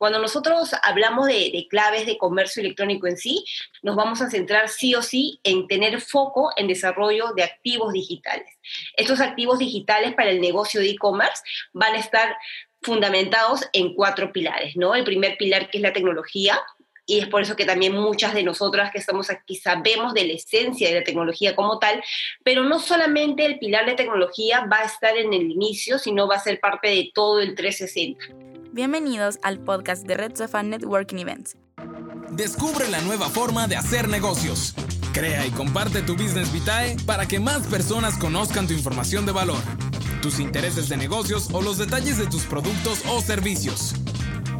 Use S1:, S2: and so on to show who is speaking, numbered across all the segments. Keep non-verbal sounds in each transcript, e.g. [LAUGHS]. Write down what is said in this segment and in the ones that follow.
S1: Cuando nosotros hablamos de, de, claves de comercio electrónico en sí, nos vamos a centrar sí o sí en tener foco en desarrollo de activos digitales. Estos activos digitales para el negocio de e-commerce van a estar fundamentados en cuatro pilares, ¿no? El primer pilar que es la tecnología, y es por eso que también muchas de nosotras que estamos aquí sabemos de la esencia de la tecnología como tal, pero no solamente el pilar de tecnología va a estar en el inicio, sino va a ser parte de todo el 360.
S2: Bienvenidos al podcast de Red Sofa Networking Events.
S3: Descubre la nueva forma de hacer negocios. Crea y comparte tu Business Vitae para que más personas conozcan tu información de valor, tus intereses de negocios o los detalles de tus productos o servicios.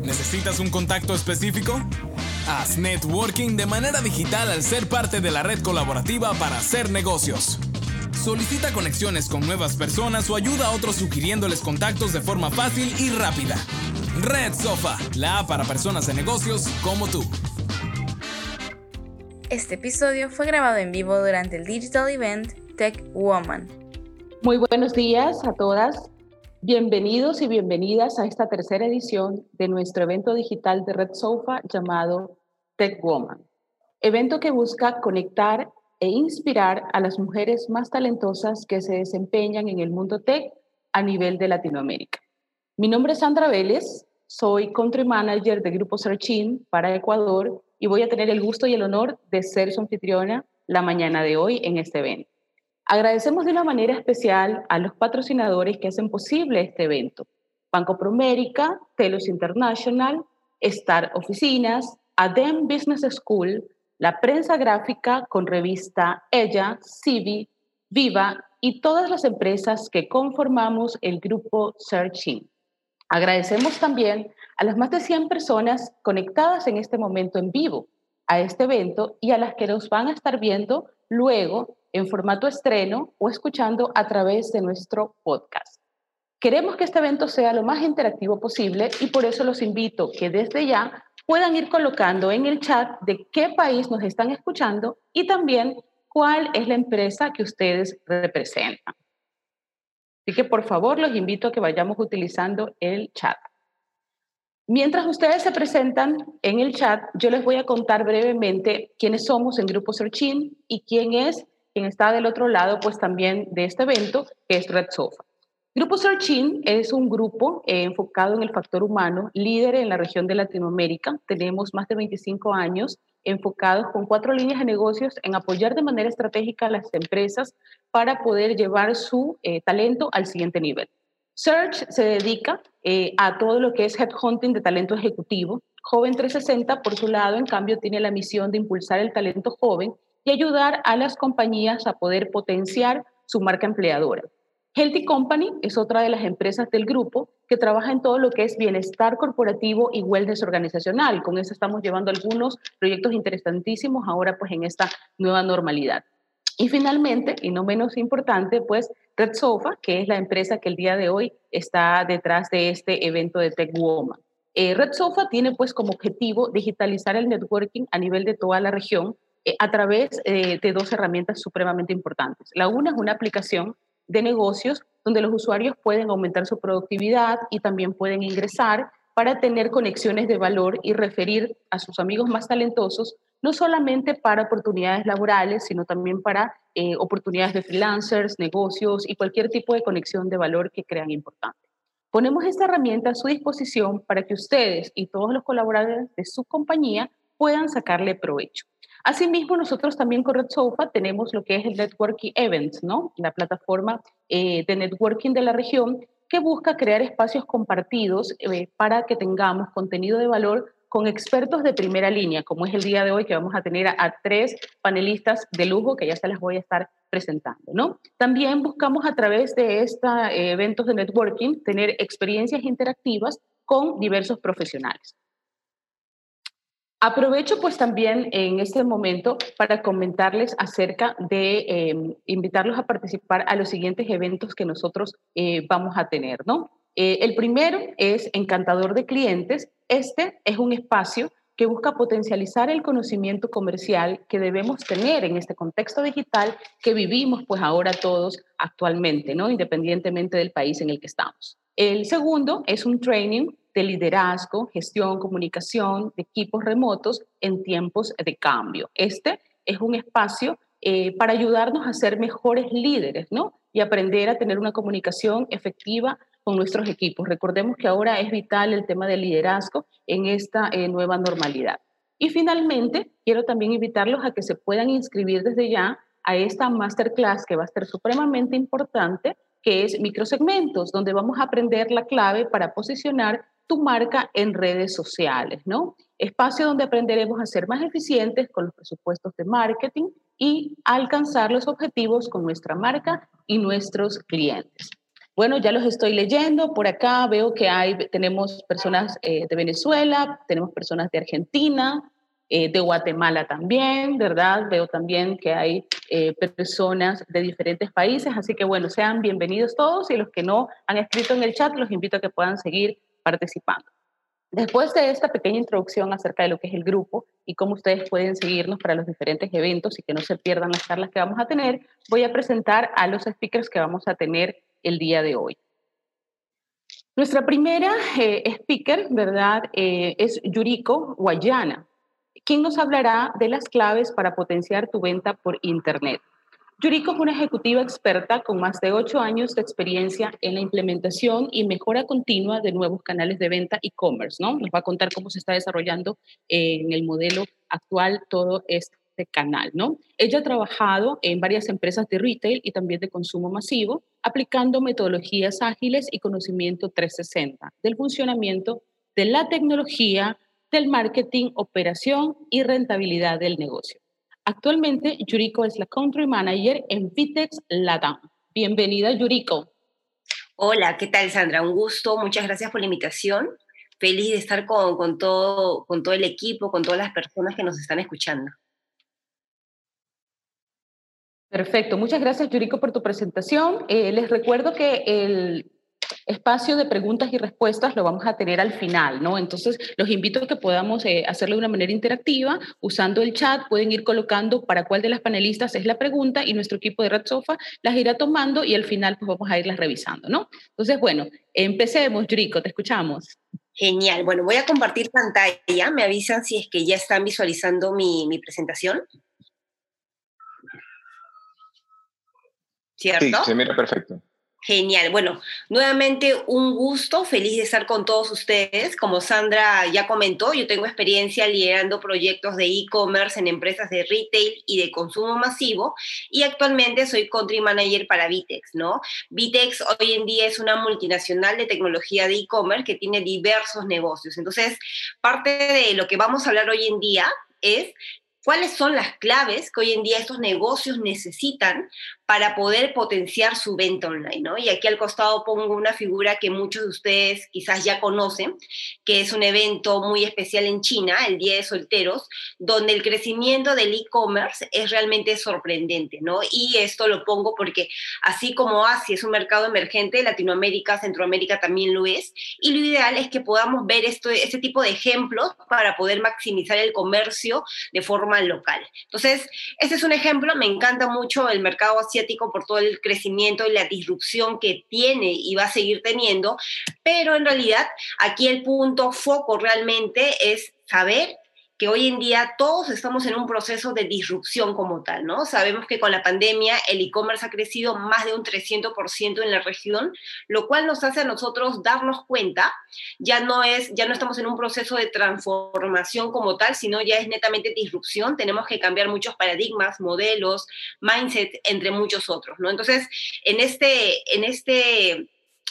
S3: ¿Necesitas un contacto específico? Haz networking de manera digital al ser parte de la red colaborativa para hacer negocios. Solicita conexiones con nuevas personas o ayuda a otros sugiriéndoles contactos de forma fácil y rápida. Red Sofa, la app para personas de negocios como tú.
S2: Este episodio fue grabado en vivo durante el digital event Tech Woman.
S4: Muy buenos días a todas. Bienvenidos y bienvenidas a esta tercera edición de nuestro evento digital de Red Sofa llamado Tech Woman. Evento que busca conectar e inspirar a las mujeres más talentosas que se desempeñan en el mundo tech a nivel de Latinoamérica. Mi nombre es Sandra Vélez, soy Country Manager de Grupo Searchin para Ecuador y voy a tener el gusto y el honor de ser su anfitriona la mañana de hoy en este evento. Agradecemos de una manera especial a los patrocinadores que hacen posible este evento. Banco Promérica, Telos International, Star Oficinas, ADEM Business School, la prensa gráfica con revista Ella, Civi, Viva y todas las empresas que conformamos el grupo Searching. Agradecemos también a las más de 100 personas conectadas en este momento en vivo a este evento y a las que nos van a estar viendo luego en formato estreno o escuchando a través de nuestro podcast. Queremos que este evento sea lo más interactivo posible y por eso los invito que desde ya puedan ir colocando en el chat de qué país nos están escuchando y también cuál es la empresa que ustedes representan. Así que por favor los invito a que vayamos utilizando el chat. Mientras ustedes se presentan en el chat, yo les voy a contar brevemente quiénes somos en Grupo Searchin y quién es quien está del otro lado, pues también de este evento, que es Red Sofa. Grupo Searchin es un grupo eh, enfocado en el factor humano, líder en la región de Latinoamérica. Tenemos más de 25 años enfocados con cuatro líneas de negocios en apoyar de manera estratégica a las empresas para poder llevar su eh, talento al siguiente nivel. Search se dedica eh, a todo lo que es headhunting de talento ejecutivo. Joven 360, por su lado, en cambio, tiene la misión de impulsar el talento joven y ayudar a las compañías a poder potenciar su marca empleadora. Healthy Company es otra de las empresas del grupo que trabaja en todo lo que es bienestar corporativo y wellness organizacional. Con eso estamos llevando algunos proyectos interesantísimos ahora pues en esta nueva normalidad. Y finalmente, y no menos importante, pues Red Sofa, que es la empresa que el día de hoy está detrás de este evento de Tech Woman. Eh, Red Sofa tiene pues como objetivo digitalizar el networking a nivel de toda la región eh, a través eh, de dos herramientas supremamente importantes. La una es una aplicación de negocios donde los usuarios pueden aumentar su productividad y también pueden ingresar para tener conexiones de valor y referir a sus amigos más talentosos no solamente para oportunidades laborales, sino también para eh, oportunidades de freelancers, negocios y cualquier tipo de conexión de valor que crean importante. Ponemos esta herramienta a su disposición para que ustedes y todos los colaboradores de su compañía puedan sacarle provecho. Asimismo, nosotros también con Red Sofa tenemos lo que es el Networking Events, ¿no? La plataforma eh, de networking de la región que busca crear espacios compartidos eh, para que tengamos contenido de valor con expertos de primera línea, como es el día de hoy que vamos a tener a, tres panelistas de lujo que ya se las voy a estar presentando, ¿no? También buscamos a través de estos eh, eventos de networking tener experiencias interactivas con diversos profesionales. Aprovecho pues también en este momento para comentarles acerca de em, invitarlos a participar a los siguientes eventos que nosotros eh, vamos a tener, ¿no? Eh, el primero es Encantador de Clientes. Este es un espacio que busca potencializar el conocimiento comercial que debemos tener en este contexto digital que vivimos pues ahora todos actualmente, ¿no? Independientemente del país en el que estamos. El segundo es un training de liderazgo, gestión, comunicación de equipos remotos en tiempos de cambio. Este es un espacio eh, para ayudarnos a ser mejores líderes, ¿no? Y aprender a tener una comunicación efectiva con nuestros equipos. Recordemos que ahora es vital el tema del liderazgo en esta eh, nueva normalidad. Y finalmente, quiero también invitarlos a que se puedan inscribir desde ya a esta masterclass que va a ser supremamente importante, que es microsegmentos, donde vamos a aprender la clave para posicionar tu marca en redes sociales, ¿no? Espacio donde aprenderemos a ser más eficientes con los presupuestos de marketing y alcanzar los objetivos con nuestra marca y nuestros clientes. Bueno, ya los estoy leyendo. Por acá veo que hay, tenemos personas eh, de Venezuela, tenemos personas de Argentina, eh, de Guatemala también, ¿verdad? Veo también que hay eh, personas de diferentes países. Así que bueno, sean bienvenidos todos y los que no han escrito en el chat, los invito a que puedan seguir participando. Después de esta pequeña introducción acerca de lo que es el grupo y cómo ustedes pueden seguirnos para los diferentes eventos y que no se pierdan las charlas que vamos a tener, voy a presentar a los speakers que vamos a tener el día de hoy. Nuestra primera eh, speaker, ¿verdad?, es Yuriko Guayana, quien nos hablará de las claves para potenciar tu venta por Internet. Yuriko es una ejecutiva experta con más de ocho años de experiencia en la implementación y mejora continua de nuevos canales de venta e-commerce, ¿no? Nos va a contar cómo se está desarrollando en el modelo actual todo este canal, ¿no? Ella ha trabajado en varias empresas de retail y también de consumo masivo, aplicando metodologías ágiles y conocimiento 360 del funcionamiento de la tecnología, del marketing, operación y rentabilidad del negocio. Actualmente, Yuriko es la Country Manager en Vitex Latam. Bienvenida, Yuriko.
S1: Hola, ¿qué tal, Sandra? Un gusto, muchas gracias por la invitación. Feliz de estar con, con, todo, con todo el equipo, con todas las personas que nos están escuchando.
S4: Perfecto, muchas gracias Yuriko por tu presentación. Eh, les recuerdo que el espacio de preguntas y respuestas lo vamos a tener al final, ¿no? Entonces los invito a que podamos eh, hacerlo de una manera interactiva, usando el chat, pueden ir colocando para cuál de las panelistas es la pregunta y nuestro equipo de Red Sofa las irá tomando y al final pues vamos a irlas revisando, ¿no? Entonces, bueno, empecemos, Yuriko, te escuchamos.
S1: Genial. Bueno, voy a compartir pantalla. Me avisan si es que ya están visualizando mi, mi presentación. ¿cierto? Sí,
S5: se mira perfecto.
S1: Genial. Bueno, nuevamente un gusto, feliz de estar con todos ustedes. Como Sandra ya comentó, yo tengo experiencia liderando proyectos de e-commerce en empresas de retail y de consumo masivo y actualmente soy country manager para Vitex, ¿no? Vitex hoy en día es una multinacional de tecnología de e-commerce que tiene diversos negocios. Entonces, parte de lo que vamos a hablar hoy en día es cuáles son las claves que hoy en día estos negocios necesitan para poder potenciar su venta online, ¿no? Y aquí al costado pongo una figura que muchos de ustedes quizás ya conocen, que es un evento muy especial en China, el Día de Solteros, donde el crecimiento del e-commerce es realmente sorprendente, ¿no? Y esto lo pongo porque así como Asia es un mercado emergente, Latinoamérica, Centroamérica también lo es, y lo ideal es que podamos ver esto, este tipo de ejemplos para poder maximizar el comercio de forma local. Entonces, este es un ejemplo, me encanta mucho el mercado asiático por todo el crecimiento y la disrupción que tiene y va a seguir teniendo, pero en realidad aquí el punto foco realmente es saber que hoy en día todos estamos en un proceso de disrupción como tal, ¿no? Sabemos que con la pandemia el e-commerce ha crecido más de un 300% en la región, lo cual nos hace a nosotros darnos cuenta, ya no es ya no estamos en un proceso de transformación como tal, sino ya es netamente disrupción, tenemos que cambiar muchos paradigmas, modelos, mindset entre muchos otros, ¿no? Entonces, en este en este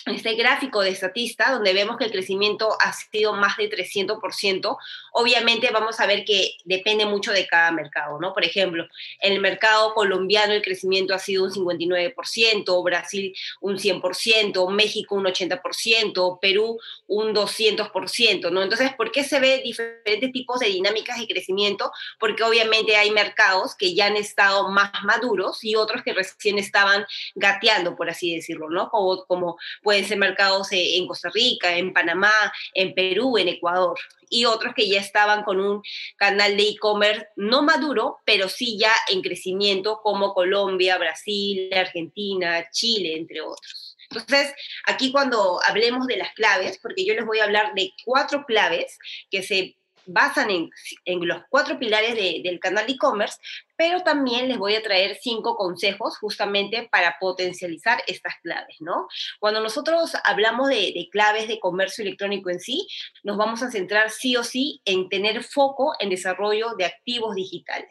S1: este gráfico de estatista, donde vemos que el crecimiento ha sido más de 300%, obviamente vamos a ver que depende mucho de cada mercado, ¿no? Por ejemplo, en el mercado colombiano el crecimiento ha sido un 59%, Brasil un 100%, México un 80%, Perú un 200%, ¿no? Entonces, ¿por qué se ve diferentes tipos de dinámicas de crecimiento? Porque obviamente hay mercados que ya han estado más maduros y otros que recién estaban gateando, por así decirlo, ¿no? Como, como pueden ser mercados eh, en Costa Rica, en Panamá, en Perú, en Ecuador, y otros que ya estaban con un canal de e-commerce no maduro, pero sí ya en crecimiento, como Colombia, Brasil, Argentina, Chile, entre otros. Entonces, aquí cuando hablemos de las claves, porque yo les voy a hablar de cuatro claves que se basan en, los cuatro pilares del canal e-commerce, pero también les voy a traer cinco consejos justamente para potencializar estas claves, ¿no? Cuando nosotros hablamos de, claves de comercio electrónico en sí, nos vamos a centrar sí o sí en tener foco en desarrollo de activos digitales.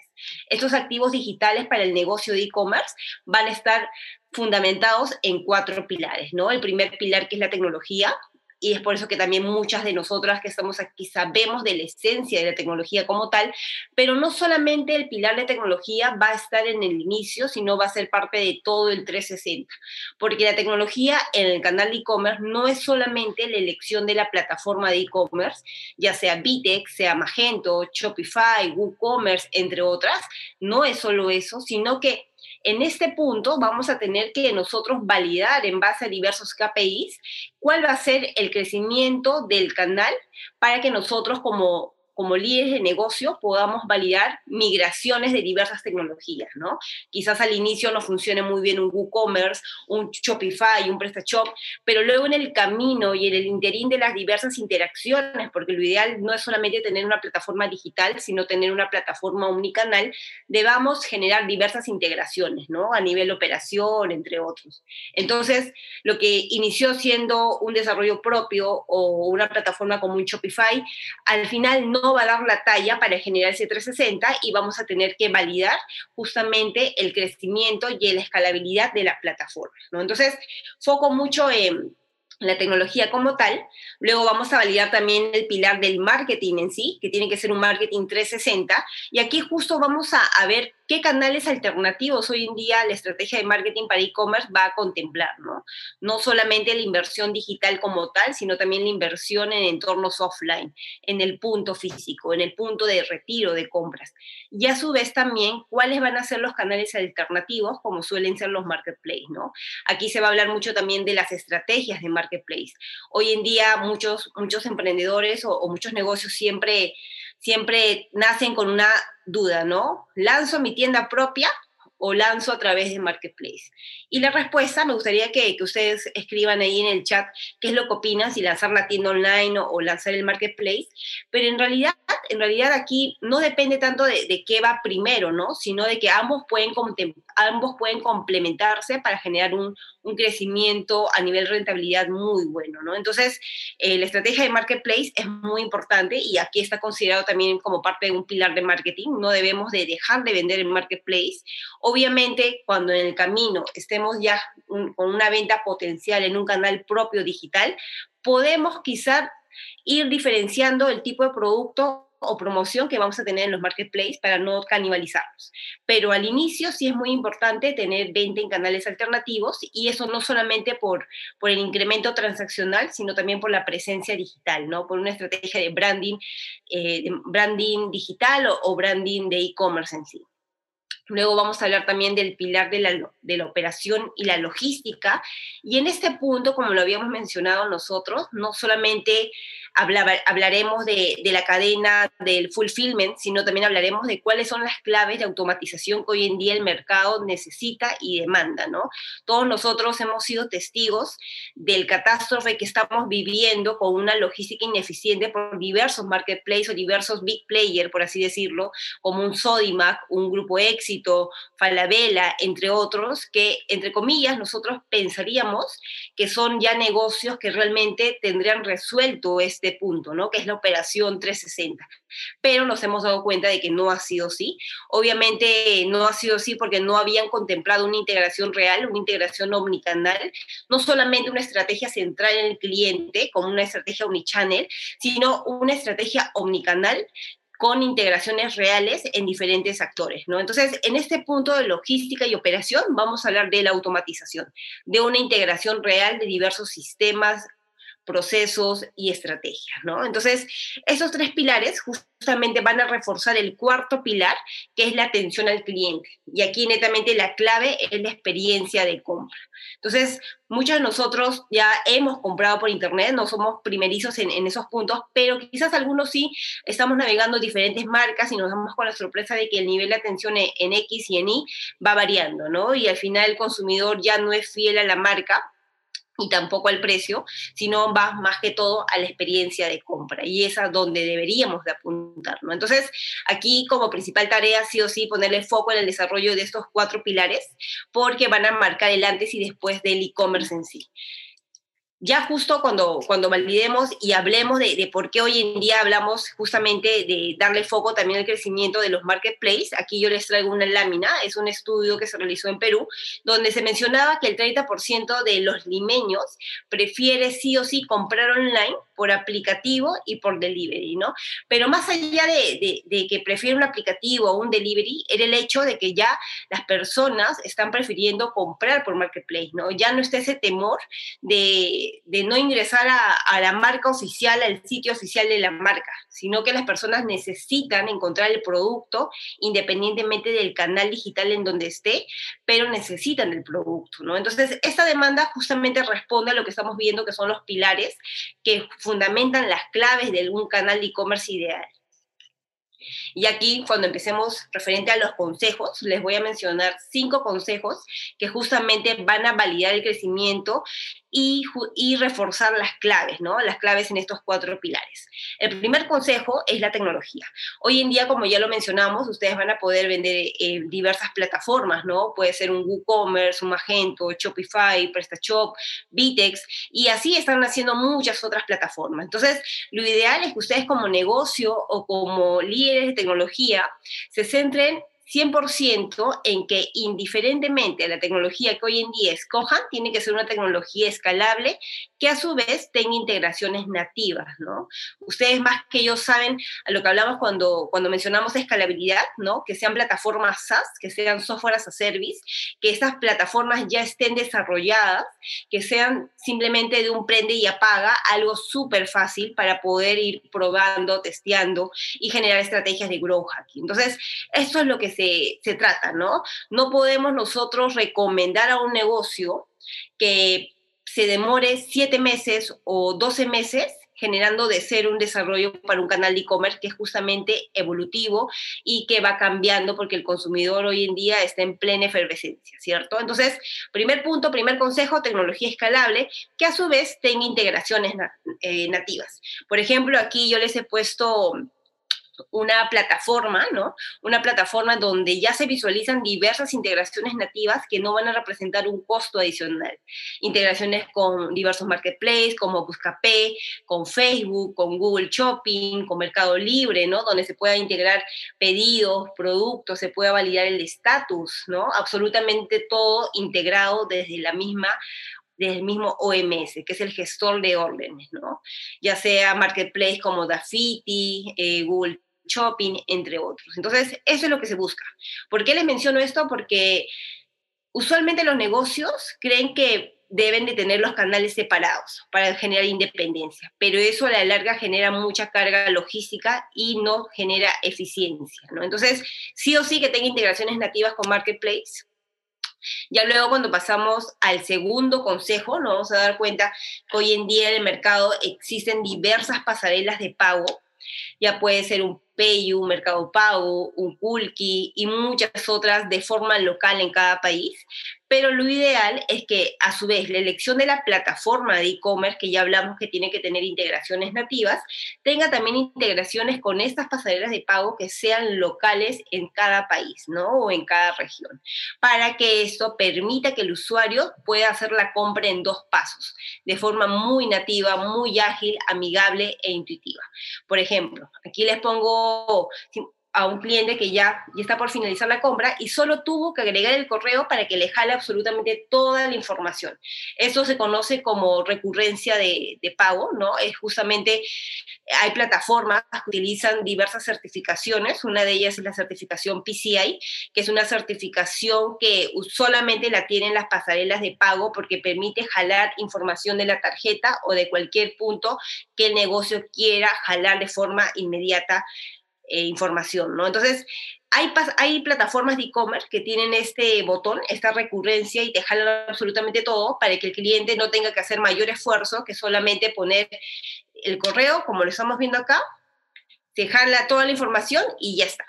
S1: Estos activos digitales para el negocio de e-commerce van a estar fundamentados en cuatro pilares, ¿no? El primer pilar que es la tecnología, y es por eso que también muchas de nosotras que estamos aquí sabemos de la esencia de la tecnología como tal, pero no solamente el pilar de tecnología va a estar en el inicio, sino va a ser parte de todo el 360, porque la tecnología en el canal de e-commerce no es solamente la elección de la plataforma de e-commerce, ya sea Vitex, sea Magento, Shopify, WooCommerce, entre otras, no es solo eso, sino que en este punto vamos a tener que nosotros validar en base a diversos KPIs cuál va a ser el crecimiento del canal para que nosotros como como líderes de negocio podamos validar migraciones de diversas tecnologías, ¿no? Quizás al inicio no funcione muy bien un WooCommerce, un Shopify, un PrestaShop, pero luego en el camino y en el interín de las diversas interacciones, porque lo ideal no es solamente tener una plataforma digital, sino tener una plataforma omnicanal, debamos generar diversas integraciones, ¿no? A nivel operación, entre otros. Entonces, lo que inició siendo un desarrollo propio o una plataforma como un Shopify, al final no va a dar la talla para generar ese 360 y vamos a tener que validar justamente el crecimiento y la escalabilidad de la plataforma. ¿no? Entonces, foco mucho en la tecnología como tal. Luego vamos a validar también el pilar del marketing en sí, que tiene que ser un marketing 360. Y aquí justo vamos a, a ver qué canales alternativos hoy en día la estrategia de marketing para e-commerce va a contemplar, ¿no? No solamente la inversión digital como tal, sino también la inversión en entornos offline, en el punto físico, en el punto de retiro de compras. Y a su vez también cuáles van a ser los canales alternativos, como suelen ser los marketplaces, ¿no? Aquí se va a hablar mucho también de las estrategias de marketplace. Hoy en día muchos, muchos emprendedores o, muchos negocios siempre siempre nacen con una duda, ¿no? ¿Lanzo mi tienda propia o lanzo a través de Marketplace? Y la respuesta, me gustaría que, que, ustedes escriban ahí en el chat qué es lo que opinan, si lanzar la tienda online o, lanzar el Marketplace, pero en realidad, en realidad aquí no depende tanto de, qué va primero, ¿no? Sino de que ambos pueden, ambos pueden complementarse para generar un, un crecimiento a nivel rentabilidad muy bueno, ¿no? Entonces, eh, la estrategia de Marketplace es muy importante y aquí está considerado también como parte de un pilar de marketing, no debemos de dejar de vender en Marketplace. Obviamente, cuando en el camino estemos ya con una venta potencial en un canal propio digital, podemos quizá ir diferenciando el tipo de producto o promoción que vamos a tener en los marketplaces para no canibalizarlos. Pero al inicio sí es muy importante tener venta en canales alternativos y eso no solamente por, por el incremento transaccional, sino también por la presencia digital, ¿no? Por una estrategia de branding, eh, branding digital o, o branding de e-commerce en sí. Luego vamos a hablar también del pilar de la, de la, operación y la logística. Y en este punto, como lo habíamos mencionado nosotros, no solamente hablaremos de, de, la cadena del fulfillment, sino también hablaremos de cuáles son las claves de automatización que hoy en día el mercado necesita y demanda, ¿no? Todos nosotros hemos sido testigos del catástrofe que estamos viviendo con una logística ineficiente por diversos marketplaces o diversos big players, por así decirlo, como un Sodimac, un Grupo Éxito, Falabella, entre otros, que, entre comillas, nosotros pensaríamos que son ya negocios que realmente tendrían resuelto este punto, ¿no? Que es la operación 360. Pero nos hemos dado cuenta de que no ha sido así. Obviamente no ha sido así porque no habían contemplado una integración real, una integración omnicanal, no solamente una estrategia central en el cliente, como una estrategia omnichannel, sino una estrategia omnicanal con integraciones reales en diferentes actores, ¿no? Entonces, en este punto de logística y operación vamos a hablar de la automatización, de una integración real de diversos sistemas, procesos y estrategias, ¿no? Entonces, esos tres pilares justamente van a reforzar el cuarto pilar, que es la atención al cliente. Y aquí netamente la clave es la experiencia de compra. Entonces, muchos de nosotros ya hemos comprado por internet, no somos primerizos en, en esos puntos, pero quizás algunos sí estamos navegando diferentes marcas y nos damos con la sorpresa de que el nivel de atención en, X y en Y va variando, ¿no? Y al final el consumidor ya no es fiel a la marca, y tampoco al precio, sino va más que todo a la experiencia de compra y es a donde deberíamos de apuntar. Entonces, aquí como principal tarea sí o sí ponerle foco en el desarrollo de estos cuatro pilares porque van a marcar el antes y después del e-commerce en sí ya justo cuando, cuando validemos y hablemos de, de, por qué hoy en día hablamos justamente de darle foco también al crecimiento de los marketplaces, aquí yo les traigo una lámina, es un estudio que se realizó en Perú, donde se mencionaba que el 30% de los limeños prefiere sí o sí comprar online por aplicativo y por delivery, ¿no? Pero más allá de, de, que prefiere un aplicativo o un delivery, era el hecho de que ya las personas están prefiriendo comprar por marketplace, ¿no? Ya no está ese temor de de, no ingresar a, la marca oficial, al sitio oficial de la marca, sino que las personas necesitan encontrar el producto independientemente del canal digital en donde esté, pero necesitan el producto, ¿no? Entonces, esta demanda justamente responde a lo que estamos viendo que son los pilares que fundamentan las claves de algún canal de e-commerce ideal. Y aquí, cuando empecemos referente a los consejos, les voy a mencionar cinco consejos que justamente van a validar el crecimiento y, reforzar las claves, ¿no? Las claves en estos cuatro pilares. El primer consejo es la tecnología. Hoy en día, como ya lo mencionamos, ustedes van a poder vender eh, diversas plataformas, ¿no? Puede ser un WooCommerce, un Magento, Shopify, PrestaShop, Vitex, y así están haciendo muchas otras plataformas. Entonces, lo ideal es que ustedes como negocio o como líderes de tecnología se centren 100% en que indiferentemente a la tecnología que hoy en día escojan, tiene que ser una tecnología escalable que a su vez tenga integraciones nativas, ¿no? Ustedes más que yo saben lo que hablamos cuando, cuando mencionamos escalabilidad, ¿no? Que sean plataformas SaaS, que sean software as a service, que estas plataformas ya estén desarrolladas, que sean simplemente de un prende y apaga, algo súper fácil para poder ir probando, testeando y generar estrategias de growth hacking. Entonces, esto es lo que se, trata, ¿no? No podemos nosotros recomendar a un negocio que se demore siete meses o doce meses generando de ser un desarrollo para un canal de e-commerce que es justamente evolutivo y que va cambiando porque el consumidor hoy en día está en plena efervescencia, ¿cierto? Entonces, primer punto, primer consejo, tecnología escalable que a su vez tenga integraciones eh, nativas. Por ejemplo, aquí yo les he puesto una plataforma, ¿no? Una plataforma donde ya se visualizan diversas integraciones nativas que no van a representar un costo adicional. Integraciones con diversos marketplaces como Buscapé, con Facebook, con Google Shopping, con Mercado Libre, ¿no? Donde se pueda integrar pedidos, productos, se pueda validar el estatus, ¿no? Absolutamente todo integrado desde la misma desde el mismo OMS, que es el gestor de órdenes, ¿no? Ya sea marketplace como Dafiti, eh, Google shopping, entre otros. Entonces, eso es lo que se busca. ¿Por qué les menciono esto? Porque usualmente los negocios creen que deben de tener los canales separados para generar independencia, pero eso a la larga genera mucha carga logística y no genera eficiencia, ¿no? Entonces, sí o sí que tenga integraciones nativas con Marketplace. Ya luego cuando pasamos al segundo consejo, nos vamos a dar cuenta que hoy en día en el mercado existen diversas pasarelas de pago ya puede ser un Payu, Mercado Pago, un Kulki y muchas otras de forma local en cada país, pero lo ideal es que a su vez la elección de la plataforma de e-commerce, que ya hablamos que tiene que tener integraciones nativas, tenga también integraciones con estas pasarelas de pago que sean locales en cada país, ¿no? O en cada región, para que esto permita que el usuario pueda hacer la compra en dos pasos, de forma muy nativa, muy ágil, amigable e intuitiva. Por ejemplo, aquí les pongo a un cliente que ya, ya está por finalizar la compra y solo tuvo que agregar el correo para que le jale absolutamente toda la información. Eso se conoce como recurrencia de, de pago, ¿no? Es justamente, hay plataformas que utilizan diversas certificaciones, una de ellas es la certificación PCI, que es una certificación que solamente la tienen las pasarelas de pago porque permite jalar información de la tarjeta o de cualquier punto que el negocio quiera jalar de forma inmediata eh, información, ¿no? Entonces, hay, hay plataformas de e-commerce que tienen este botón, esta recurrencia y te jalan absolutamente todo para que el cliente no tenga que hacer mayor esfuerzo que solamente poner el correo, como lo estamos viendo acá, te jala toda la información y ya está.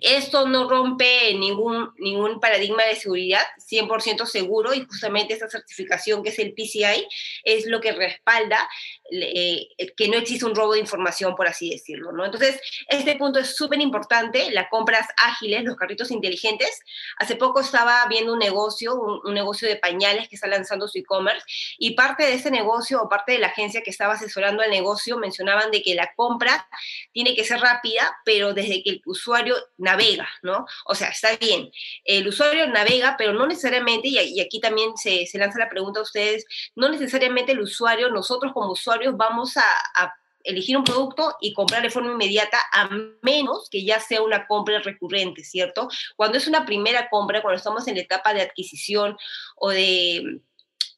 S1: Esto no rompe ningún, ningún paradigma de seguridad, 100% seguro, y justamente esta certificación que es el PCI es lo que respalda eh, que no existe un robo de información, por así decirlo. ¿no? Entonces, este punto es súper importante, las compras ágiles, los carritos inteligentes. Hace poco estaba viendo un negocio, un, un negocio de pañales que está lanzando su e-commerce, y parte de ese negocio o parte de la agencia que estaba asesorando al negocio mencionaban de que la compra tiene que ser rápida, pero desde que el usuario navega, ¿no? O sea, está bien, el usuario navega, pero no necesariamente, y, aquí también se, se, lanza la pregunta a ustedes, no necesariamente el usuario, nosotros como usuarios vamos a, a elegir un producto y comprar de forma inmediata, a menos que ya sea una compra recurrente, ¿cierto? Cuando es una primera compra, cuando estamos en la etapa de adquisición o de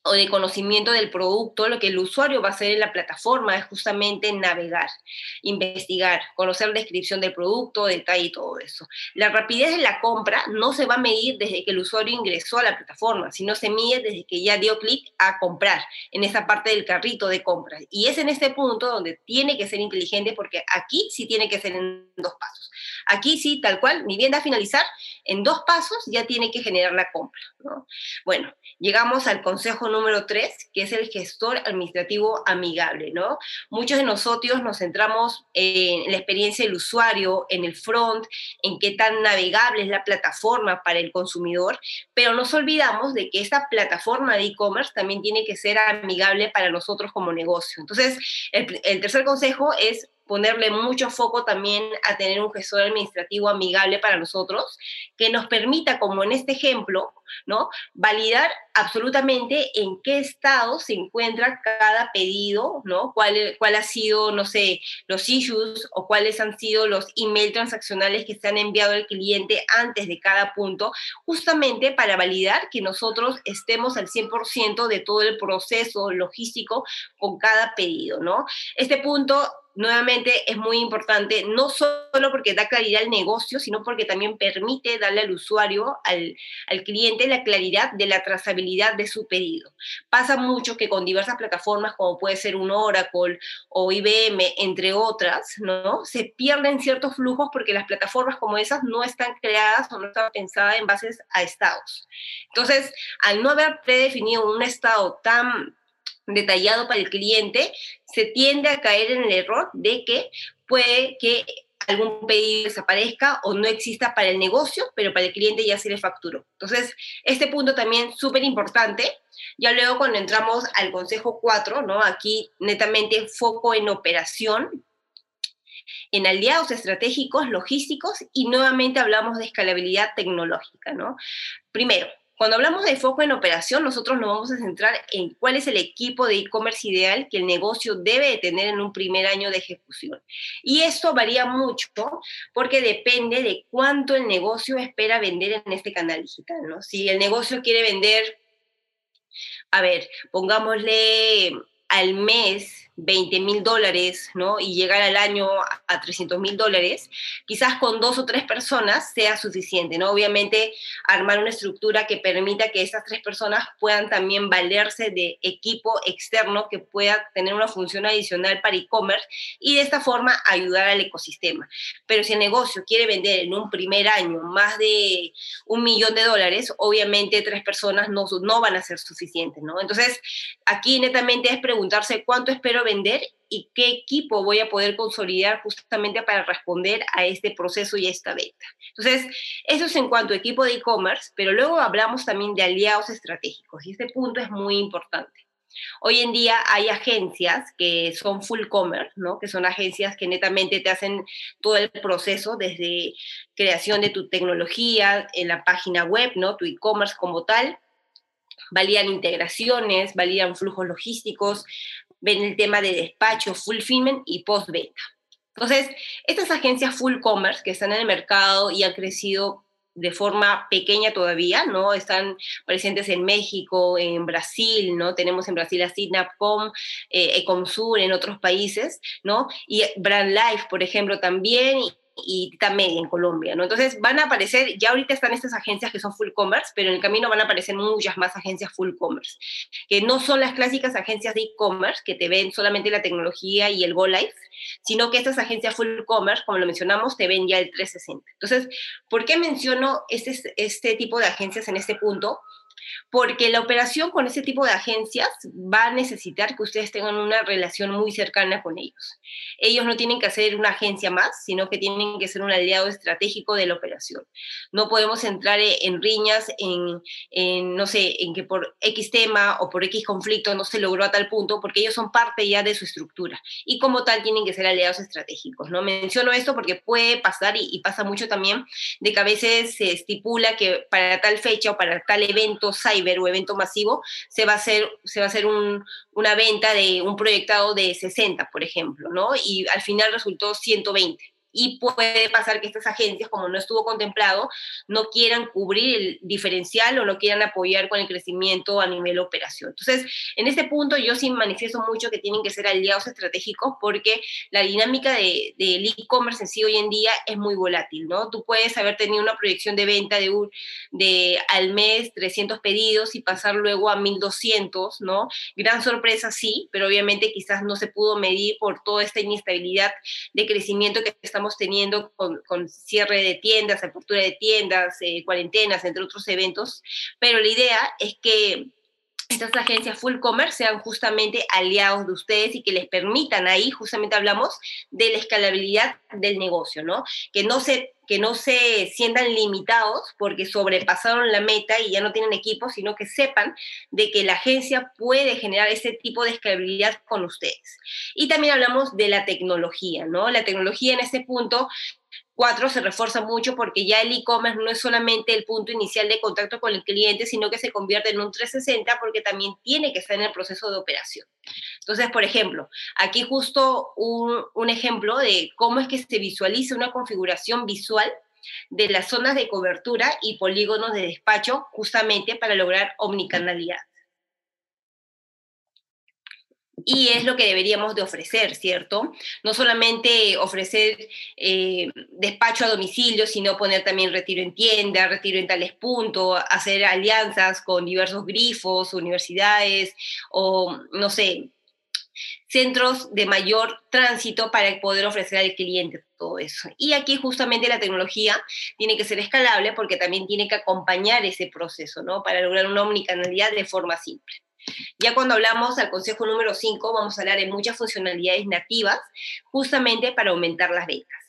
S1: o de conocimiento del producto, lo que el usuario va a hacer en la plataforma es justamente navegar, investigar, conocer la descripción del producto, detalle y todo eso. La rapidez de la compra no se va a medir desde que el usuario ingresó a la plataforma, sino se mide desde que ya dio clic a comprar en esa parte del carrito de compras. Y es en este punto donde tiene que ser inteligente porque aquí sí tiene que ser en dos pasos. Aquí sí, tal cual, ni bien a finalizar, en dos pasos ya tiene que generar la compra. Bueno, llegamos al consejo número tres, que es el gestor administrativo amigable, ¿no? Muchos de nosotros nos centramos en la experiencia del usuario, en el front, en qué tan navegable es la plataforma para el consumidor, pero nos olvidamos de que esta plataforma de e-commerce también tiene que ser amigable para nosotros como negocio. Entonces, el tercer consejo es ponerle mucho foco también a tener un gestor administrativo amigable para nosotros, que nos permita, como en este ejemplo, ¿no? Validar absolutamente en qué estado se encuentra cada pedido, ¿no? Cuál, cuál ha sido, no sé, los issues o cuáles han sido los email transaccionales que se han enviado al cliente antes de cada punto, justamente para validar que nosotros estemos al 100% de todo el proceso logístico con cada pedido, ¿no? Este punto nuevamente es muy importante, no solo porque da claridad al negocio, sino porque también permite darle al usuario, al, al, cliente, la claridad de la trazabilidad de su pedido. Pasa mucho que con diversas plataformas, como puede ser un Oracle o IBM, entre otras, ¿no? Se pierden ciertos flujos porque las plataformas como esas no están creadas o no están pensadas en bases a estados. Entonces, al no haber predefinido un estado tan detallado para el cliente, se tiende a caer en el error de que puede que algún pedido desaparezca o no exista para el negocio, pero para el cliente ya se le facturó. Entonces, este punto también súper importante. Ya luego cuando entramos al consejo 4, ¿no? Aquí netamente foco en operación, en aliados estratégicos, logísticos y nuevamente hablamos de escalabilidad tecnológica, ¿no? Primero, cuando hablamos de foco en operación, nosotros nos vamos a centrar en cuál es el equipo de e-commerce ideal que el negocio debe de tener en un primer año de ejecución. Y esto varía mucho porque depende de cuánto el negocio espera vender en este canal digital, ¿no? Si el negocio quiere vender, a ver, pongámosle al mes 20 mil dólares, ¿no? Y llegar al año a 300 mil dólares, quizás con dos o tres personas sea suficiente, ¿no? Obviamente armar una estructura que permita que esas tres personas puedan también valerse de equipo externo que pueda tener una función adicional para e-commerce y de esta forma ayudar al ecosistema. Pero si el negocio quiere vender en un primer año más de un millón de dólares, obviamente tres personas no, no van a ser suficientes, ¿no? Entonces, aquí netamente es preguntarse cuánto espero vender y qué equipo voy a poder consolidar justamente para responder a este proceso y a esta venta. Entonces, eso es en cuanto a equipo de e-commerce, pero luego hablamos también de aliados estratégicos y este punto es muy importante. Hoy en día hay agencias que son full commerce, ¿no? que son agencias que netamente te hacen todo el proceso desde creación de tu tecnología en la página web, ¿no? tu e-commerce como tal, validan integraciones, validan flujos logísticos, ven el tema de despacho, fulfillment y postventa. Entonces, estas agencias full commerce que están en el mercado y han crecido de forma pequeña todavía, ¿no? Están presentes en México, en Brasil, ¿no? Tenemos en Brasil a Sidnapcom, eh, Ecomsur, en otros países, ¿no? Y Brand Life, por ejemplo, también, y Tita en Colombia, ¿no? Entonces van a aparecer, ya ahorita están estas agencias que son full commerce, pero en el camino van a aparecer muchas más agencias full commerce, que no son las clásicas agencias de e-commerce que te ven solamente la tecnología y el Go Live, sino que estas agencias full commerce, como lo mencionamos, te ven ya el 360. Entonces, ¿por qué menciono este, este tipo de agencias en este punto? Porque la operación con ese tipo de agencias va a necesitar que ustedes tengan una relación muy cercana con ellos. Ellos no tienen que hacer una agencia más, sino que tienen que ser un aliado estratégico de la operación. No podemos entrar e, en riñas, en, no sé, en que por X tema o por X conflicto no se logró a tal punto, porque ellos son parte ya de su estructura y como tal tienen que ser aliados estratégicos. ¿no? Menciono esto porque puede pasar y, y pasa mucho también de que a veces se estipula que para tal fecha o para tal evento cyber o evento masivo, se va a hacer, se va a hacer una venta de un proyectado de 60, por ejemplo, ¿no? Y al final resultó 120 y puede pasar que estas agencias, como no estuvo contemplado, no quieran cubrir el diferencial o no quieran apoyar con el crecimiento a nivel operación. Entonces, en este punto yo sí manifiesto mucho que tienen que ser aliados estratégicos porque la dinámica del de, e-commerce en sí hoy en día es muy volátil, ¿no? Tú puedes haber tenido una proyección de venta de, un, de al mes 300 pedidos y pasar luego a 1200, ¿no? Gran sorpresa, sí, pero obviamente quizás no se pudo medir por toda esta inestabilidad de crecimiento que estamos teniendo con, cierre de tiendas, apertura de tiendas, eh, cuarentenas, entre otros eventos, pero la idea es que estas agencias full commerce sean justamente aliados de ustedes y que les permitan ahí, justamente hablamos de la escalabilidad del negocio, ¿no? Que no se que no se sientan limitados porque sobrepasaron la meta y ya no tienen equipo, sino que sepan de que la agencia puede generar ese tipo de escalabilidad con ustedes. Y también hablamos de la tecnología, ¿no? La tecnología en ese punto Cuatro, se refuerza mucho porque ya el e-commerce no es solamente el punto inicial de contacto con el cliente, sino que se convierte en un 360 porque también tiene que estar en el proceso de operación. Entonces, por ejemplo, aquí justo un, un ejemplo de cómo es que se visualiza una configuración visual de las zonas de cobertura y polígonos de despacho justamente para lograr omnicanalidad y es lo que deberíamos de ofrecer, ¿cierto? No solamente ofrecer eh, despacho a domicilio, sino poner también retiro en tienda, retiro en tales puntos, hacer alianzas con diversos grifos, universidades o, no sé, centros de mayor tránsito para poder ofrecer al cliente todo eso. Y aquí justamente la tecnología tiene que ser escalable porque también tiene que acompañar ese proceso, ¿no? Para lograr una omnicanalidad de forma simple. Ya cuando hablamos al consejo número 5, vamos a hablar de muchas funcionalidades nativas, justamente para aumentar las ventas.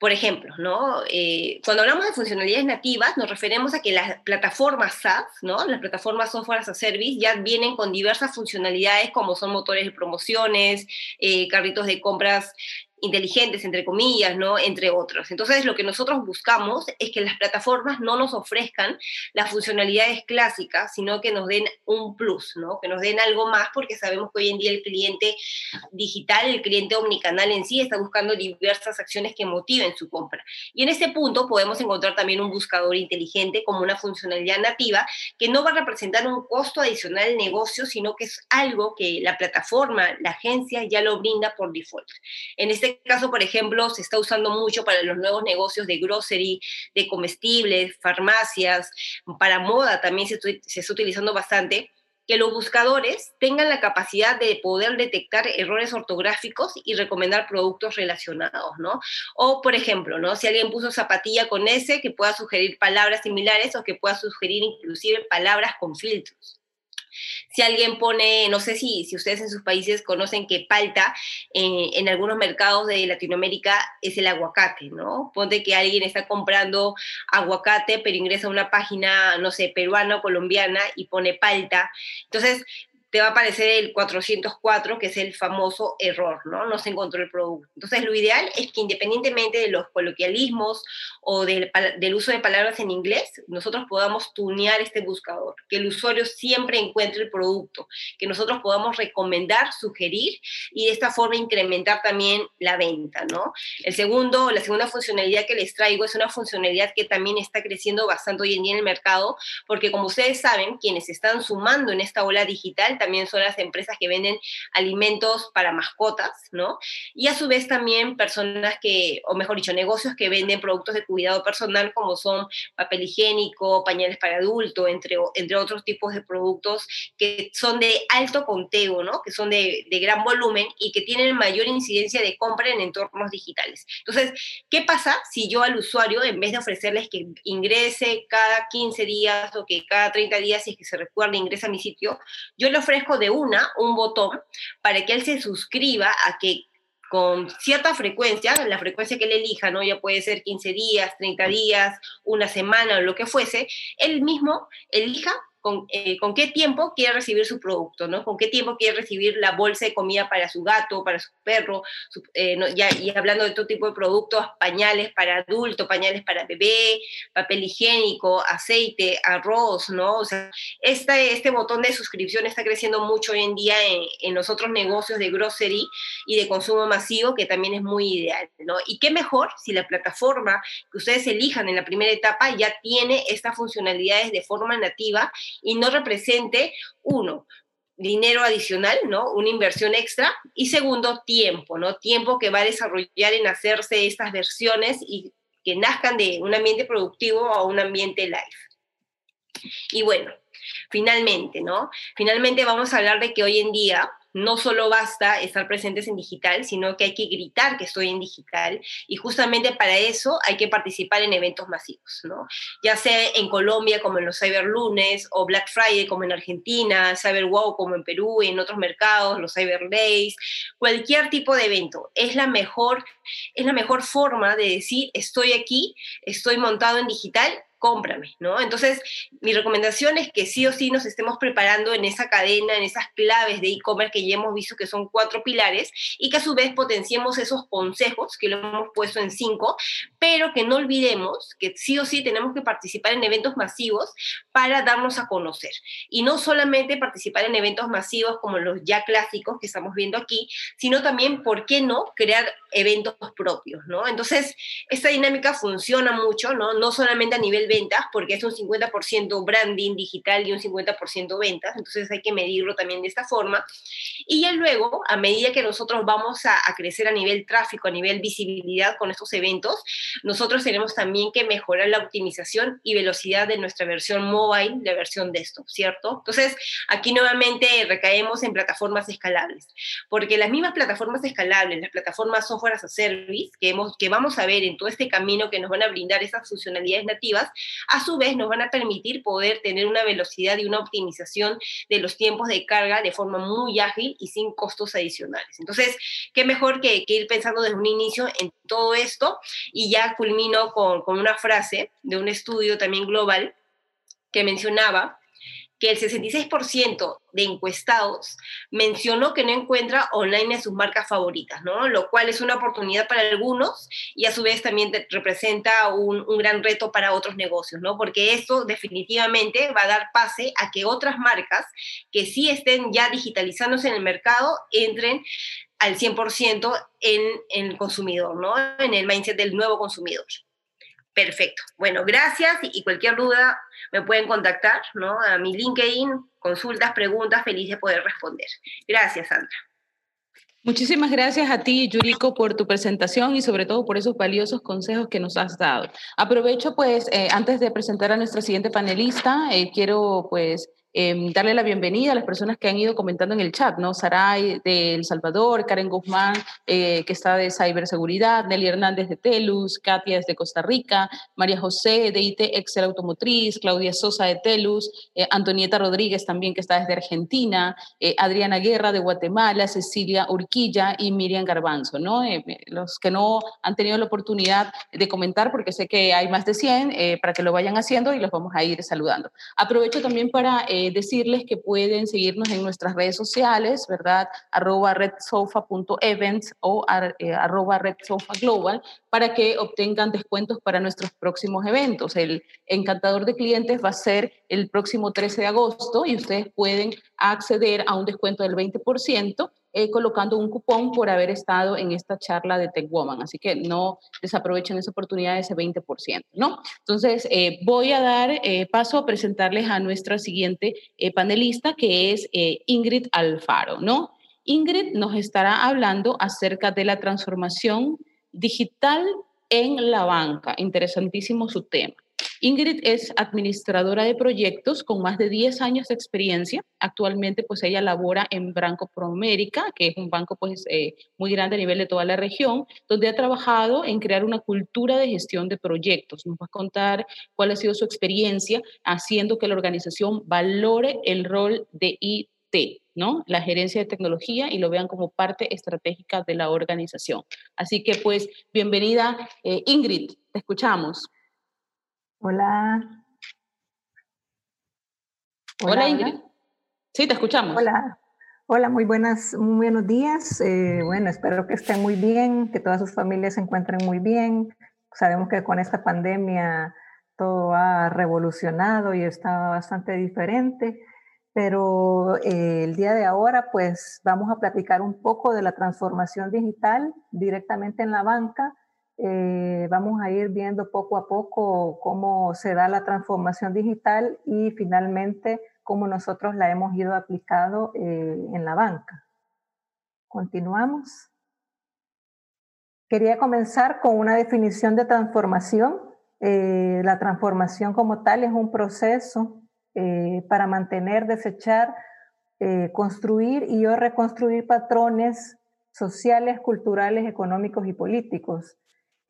S1: Por ejemplo, ¿no? Eh, cuando hablamos de funcionalidades nativas, nos referimos a que las plataformas SaaS, ¿no? las plataformas Software as a Service, ya vienen con diversas funcionalidades como son motores de promociones, eh, carritos de compras inteligentes, entre comillas, ¿no? Entre otros. Entonces, lo que nosotros buscamos es que las plataformas no nos ofrezcan las funcionalidades clásicas, sino que nos den un plus, ¿no? Que nos den algo más, porque sabemos que hoy en día el cliente digital, el cliente omnicanal en sí, está buscando diversas acciones que motiven su compra. Y en ese punto podemos encontrar también un buscador inteligente como una funcionalidad nativa que no va a representar un costo adicional al negocio, sino que es algo que la plataforma, la agencia ya lo brinda por default. En este este caso, por ejemplo, se está usando mucho para los nuevos negocios de grocery, de comestibles, farmacias, para moda también se, está utilizando bastante que los buscadores tengan la capacidad de poder detectar errores ortográficos y recomendar productos relacionados, ¿no? O, por ejemplo, ¿no? Si alguien puso zapatilla con S, que pueda sugerir palabras similares o que pueda sugerir inclusive palabras con filtros. Si alguien pone, no sé si, si ustedes en sus países conocen que palta eh, en algunos mercados de Latinoamérica es el aguacate, ¿no? Ponte que alguien está comprando aguacate, pero ingresa a una página, no sé, peruana o colombiana y pone palta. Entonces, te va a aparecer el 404, que es el famoso error, ¿no? No se encontró el producto. Entonces, lo ideal es que independientemente de los coloquialismos o del, del, uso de palabras en inglés, nosotros podamos tunear este buscador, que el usuario siempre encuentre el producto, que nosotros podamos recomendar, sugerir y de esta forma incrementar también la venta, ¿no? El segundo, la segunda funcionalidad que les traigo es una funcionalidad que también está creciendo bastante hoy en día en el mercado, porque como ustedes saben, quienes están sumando en esta ola digital también son las empresas que venden alimentos para mascotas, ¿no? Y a su vez también personas que, o mejor dicho, negocios que venden productos de cuidado personal como son papel higiénico, pañales para adulto, entre, entre otros tipos de productos que son de alto conteo, ¿no? Que son de, de gran volumen y que tienen mayor incidencia de compra en entornos digitales. Entonces, ¿qué pasa si yo al usuario, en vez de ofrecerles que ingrese cada 15 días o que cada 30 días, si es que se recuerda, ingresa a mi sitio, yo le ofrezco de una un botón para que él se suscriba a que con cierta frecuencia, la frecuencia que él elija, ¿no? Ya puede ser 15 días, 30 días, una semana o lo que fuese, él mismo elija eh, con, qué tiempo quiere recibir su producto, ¿no? Con qué tiempo quiere recibir la bolsa de comida para su gato, para su perro, eh, y hablando de todo tipo de productos, pañales para adulto, pañales para bebé, papel higiénico, aceite, arroz, ¿no? O sea, este botón de suscripción está creciendo mucho hoy en día en, en los otros negocios de grocery y de consumo masivo, que también es muy ideal, ¿no? Y qué mejor si la plataforma que ustedes elijan en la primera etapa ya tiene estas funcionalidades de forma nativa y no represente, uno, dinero adicional, ¿no? Una inversión extra. Y segundo, tiempo, ¿no? Tiempo que va a desarrollar en hacerse estas versiones y que nazcan de un ambiente productivo a un ambiente live. Y bueno, finalmente, ¿no? Finalmente vamos a hablar de que hoy en día no solo basta estar presentes en digital, sino que hay que gritar que estoy en digital y justamente para eso hay que participar en eventos masivos, ¿no? Ya sea en Colombia como en los Cyber Lunes o Black Friday como en Argentina, Cyber Wow como en Perú y en otros mercados, los Cyber Days, cualquier tipo de evento. Es la mejor, es la mejor forma de decir estoy aquí, estoy montado en digital cómprame, ¿no? Entonces, mi recomendación es que sí o sí nos estemos preparando en esa cadena, en esas claves de e-commerce que ya hemos visto que son cuatro pilares y que a su vez potenciemos esos consejos, que lo hemos puesto en cinco, pero que no olvidemos que sí o sí tenemos que participar en eventos masivos para darnos a conocer. Y no solamente participar en eventos masivos como los ya clásicos que estamos viendo aquí, sino también, ¿por qué no?, crear eventos propios, ¿no? Entonces, esta dinámica funciona mucho, ¿no? No solamente a nivel ventas, porque es un 50% branding digital y un 50% ventas, entonces hay que medirlo también de esta forma. Y ya luego, a medida que nosotros vamos a, crecer a nivel tráfico, a nivel visibilidad con estos eventos, nosotros tenemos también que mejorar la optimización y velocidad de nuestra versión mobile, la versión desktop, ¿cierto? Entonces, aquí nuevamente recaemos en plataformas escalables, porque las mismas plataformas escalables, las plataformas software as a service, que, hemos, que vamos a ver en todo este camino que nos van a brindar esas funcionalidades nativas, a su vez nos van a permitir poder tener una velocidad y una optimización de los tiempos de carga de forma muy ágil y sin costos adicionales. Entonces, qué mejor que, ir pensando desde un inicio en todo esto y ya culmino con una frase de un estudio también global que mencionaba que el 66% de encuestados mencionó que no encuentra online a sus marcas favoritas, ¿no? Lo cual es una oportunidad para algunos y a su vez también representa un, un, gran reto para otros negocios, ¿no? Porque esto definitivamente va a dar pase a que otras marcas que sí estén ya digitalizándose en el mercado entren al 100% en, en el consumidor, ¿no? En el mindset del nuevo consumidor. Perfecto. Bueno, gracias y cualquier duda me pueden contactar, ¿no? A mi LinkedIn, consultas, preguntas, feliz de poder responder. Gracias, Sandra.
S4: Muchísimas gracias a ti, Yuriko, por tu presentación y sobre todo por esos valiosos consejos que nos has dado. Aprovecho, pues, eh, antes de presentar a nuestra siguiente panelista, eh, quiero, pues, Em, darle la bienvenida a las personas que han ido comentando en el chat, ¿no? Saray de El Salvador, Karen Guzmán, eh, que está de ciberseguridad, Nelly Hernández de Telus, Katia desde Costa Rica, María José de IT Excel Automotriz, Claudia Sosa de Telus, eh, Antonieta Rodríguez también que está desde Argentina, eh, Adriana Guerra de Guatemala, Cecilia Urquilla y Miriam Garbanzo, ¿no? los que no han tenido la oportunidad de comentar, porque sé que hay más de 100, para que lo vayan haciendo y los vamos a ir saludando. Aprovecho también para eh, decirles que pueden seguirnos en nuestras redes sociales, ¿verdad? Arroba redsofa.events o eh, arroba redsofaglobal para que obtengan descuentos para nuestros próximos eventos. El encantador de clientes va a ser el próximo 13 de agosto y ustedes pueden acceder a un descuento del 20% eh, colocando un cupón por haber estado en esta charla de Tech Woman. Así que no desaprovechen esa oportunidad de ese 20%, ¿no? Entonces, eh, voy a dar eh, paso a presentarles a nuestra siguiente panelista, que es Ingrid Alfaro, ¿no? Ingrid nos estará hablando acerca de la transformación digital en la banca. Interesantísimo su tema. Ingrid es administradora de proyectos con más de 10 años de experiencia. Actualmente, pues ella labora en Banco Promérica, que es un banco pues eh, muy grande a nivel de toda la región, donde ha trabajado en crear una cultura de gestión de proyectos. Nos va a contar cuál ha sido su experiencia haciendo que la organización valore el rol de IT, ¿no? La gerencia de tecnología y lo vean como parte estratégica de la organización. Así que pues, bienvenida eh, Ingrid, te escuchamos.
S5: Hola.
S4: Hola, Ingrid. Sí, te escuchamos.
S5: Hola. Hola, muy buenas, muy buenos días. Eh, bueno, espero que estén muy bien, que todas sus familias se encuentren muy bien. Sabemos que con esta pandemia todo ha revolucionado y está bastante diferente, pero eh, el día de ahora pues vamos a platicar un poco de la transformación digital directamente en la banca eh, vamos a ir viendo poco a poco cómo se da la transformación digital y finalmente cómo nosotros la hemos ido aplicando eh, en la banca. Continuamos. Quería comenzar con una definición de transformación. Eh, la transformación como tal es un proceso para mantener, desechar, construir y o reconstruir patrones sociales, culturales, económicos y políticos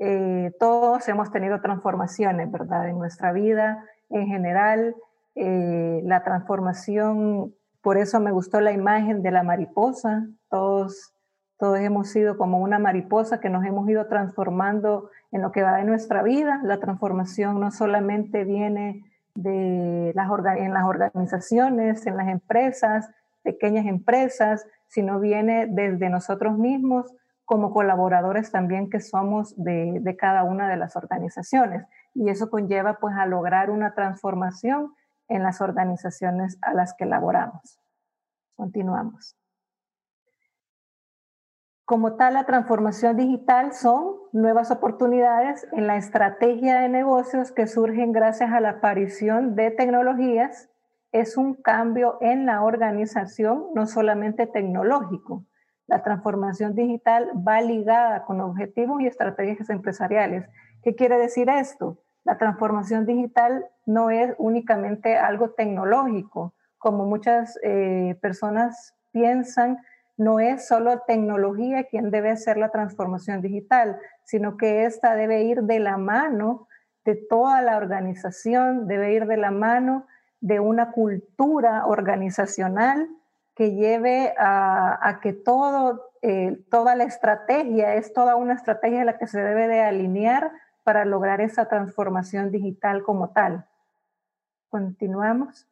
S5: eh, todos hemos tenido transformaciones, ¿verdad? En nuestra vida en general, eh, la transformación, por eso me gustó la imagen de la mariposa, todos, todos hemos sido como una mariposa que nos hemos ido transformando en lo que va de nuestra vida. La transformación no solamente viene de las en las organizaciones, en las empresas, pequeñas empresas, sino viene desde nosotros mismos como colaboradores también que somos de, cada una de las organizaciones. Y eso conlleva pues a lograr una transformación en las organizaciones a las que laboramos. Continuamos. Como tal, la transformación digital son nuevas oportunidades en la estrategia de negocios que surgen gracias a la aparición de tecnologías. Es un cambio en la organización, no solamente tecnológico, la transformación digital va ligada con objetivos y estrategias empresariales. ¿Qué quiere decir esto? La transformación digital no es únicamente algo tecnológico, como muchas eh, personas piensan, no es solo tecnología quien debe hacer la transformación digital, sino que esta debe ir de la mano de toda la organización, debe ir de la mano de una cultura organizacional que lleve a, que todo, eh, toda la estrategia es toda una estrategia a la que se debe de alinear para lograr esa transformación digital como tal. Continuamos.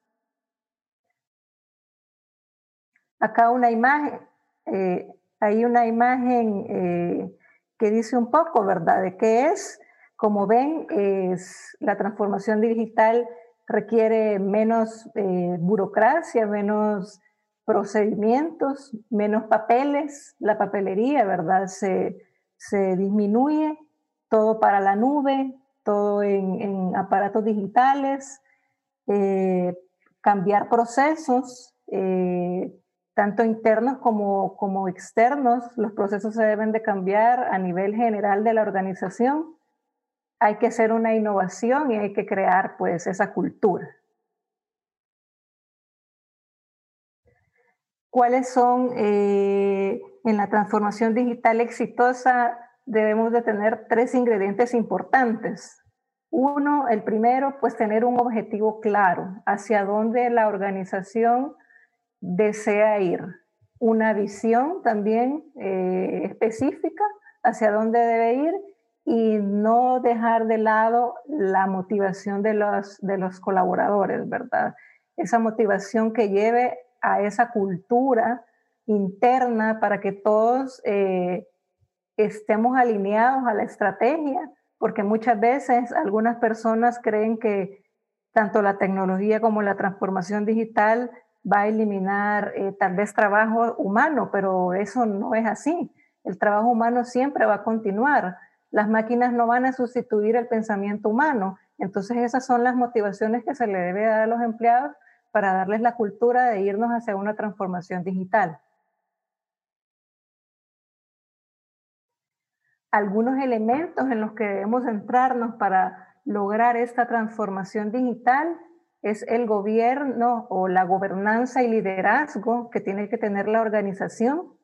S5: Acá una imagen, eh, hay una imagen eh, que dice un poco, ¿verdad?, de qué es. Como ven, es, la transformación digital requiere menos burocracia, menos procedimientos, menos papeles, la papelería, ¿verdad? Se, disminuye, todo para la nube, todo en, aparatos digitales, eh, cambiar procesos, eh, tanto internos como, como externos, los procesos se deben de cambiar a nivel general de la organización. Hay que hacer una innovación y hay que crear pues esa cultura. Cuáles son eh, en la transformación digital exitosa, debemos de tener tres ingredientes importantes. Uno, el primero, pues tener un objetivo claro hacia dónde la organización desea ir. Una visión también eh, específica hacia dónde debe ir y no dejar de lado la motivación de los, de los colaboradores, ¿verdad? Esa motivación que lleve a esa cultura interna para que todos eh, estemos alineados a la estrategia, porque muchas veces algunas personas creen que tanto la tecnología como la transformación digital va a eliminar eh, tal vez trabajo humano, pero eso no es así. El trabajo humano siempre va a continuar. Las máquinas no van a sustituir el pensamiento humano. Entonces esas son las motivaciones que se le debe dar a los empleados para darles la cultura de irnos hacia una transformación digital. Algunos elementos en los que debemos centrarnos para lograr esta transformación digital es el gobierno o la gobernanza y liderazgo que tiene que tener la organización.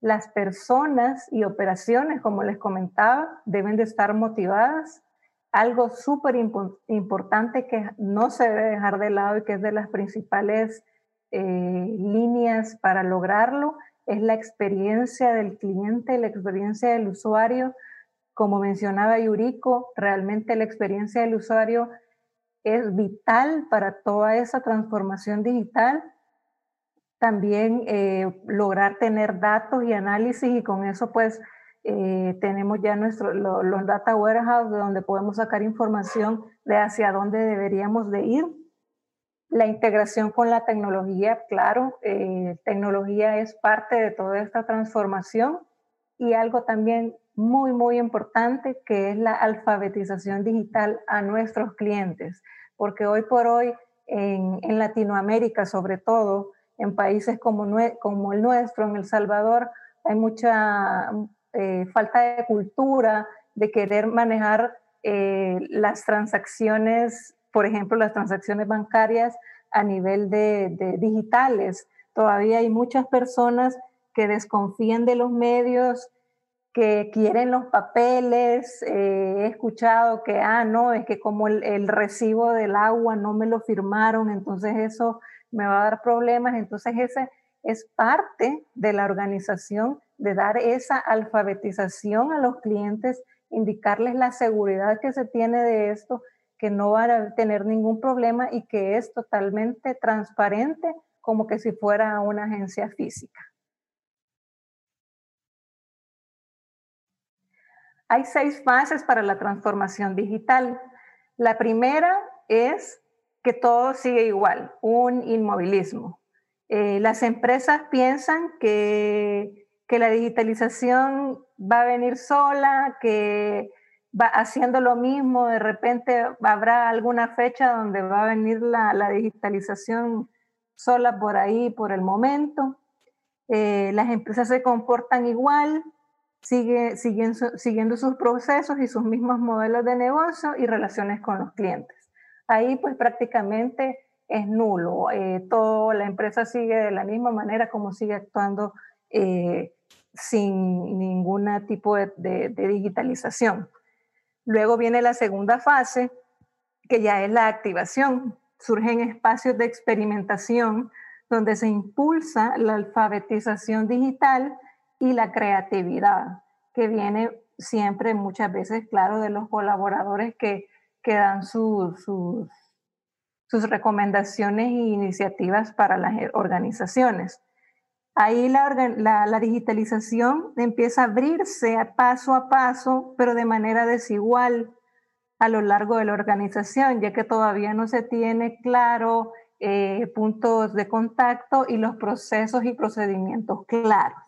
S5: Las personas y operaciones, como les comentaba, deben de estar motivadas. Algo súper importante que no se debe dejar de lado y que es de las principales eh, líneas para lograrlo es la experiencia del cliente, la experiencia del usuario. Como mencionaba Yuriko, realmente la experiencia del usuario es vital para toda esa transformación digital. También eh, lograr tener datos y análisis y con eso pues eh, tenemos ya nuestro, los data warehouse de donde podemos sacar información de hacia dónde deberíamos de ir. La integración con la tecnología, claro, eh, tecnología es parte de toda esta transformación y algo también muy, muy importante, que es la alfabetización digital a nuestros clientes, porque hoy por hoy en, Latinoamérica, sobre todo en países como, como, el nuestro, en El Salvador, hay mucha eh, falta de cultura de querer manejar eh, las transacciones, por ejemplo, las transacciones bancarias a nivel de, digitales. Todavía hay muchas personas que desconfían de los medios, que quieren los papeles, eh, he escuchado que, ah, no, es que como el, recibo del agua no me lo firmaron, entonces eso me va a dar problemas, entonces ese es parte de la organización de dar esa alfabetización a los clientes, indicarles la seguridad que se tiene de esto, que no van a tener ningún problema y que es totalmente transparente como que si fuera una agencia física. Hay seis fases para la transformación digital. La primera es que todo sigue igual, un inmovilismo. Eh, las empresas piensan que, que la digitalización va a venir sola, que va haciendo lo mismo, de repente habrá alguna fecha donde va a venir la, digitalización sola por ahí, por el momento. Eh, las empresas se comportan igual, sigue, siguiendo sus procesos y sus mismos modelos de negocio y relaciones con los clientes. Ahí pues prácticamente es nulo. Eh, todo, la empresa sigue de la misma manera como sigue actuando eh, sin ningún tipo de, digitalización. Luego viene la segunda fase, que ya es la activación. Surgen espacios de experimentación donde se impulsa la alfabetización digital y la creatividad, que viene siempre muchas veces, claro, de los colaboradores que, que dan sus recomendaciones e iniciativas para las organizaciones. Ahí la, digitalización empieza a abrirse paso a paso, pero de manera desigual a lo largo de la organización, ya que todavía no se tiene claro eh, puntos de contacto y los procesos y procedimientos claros.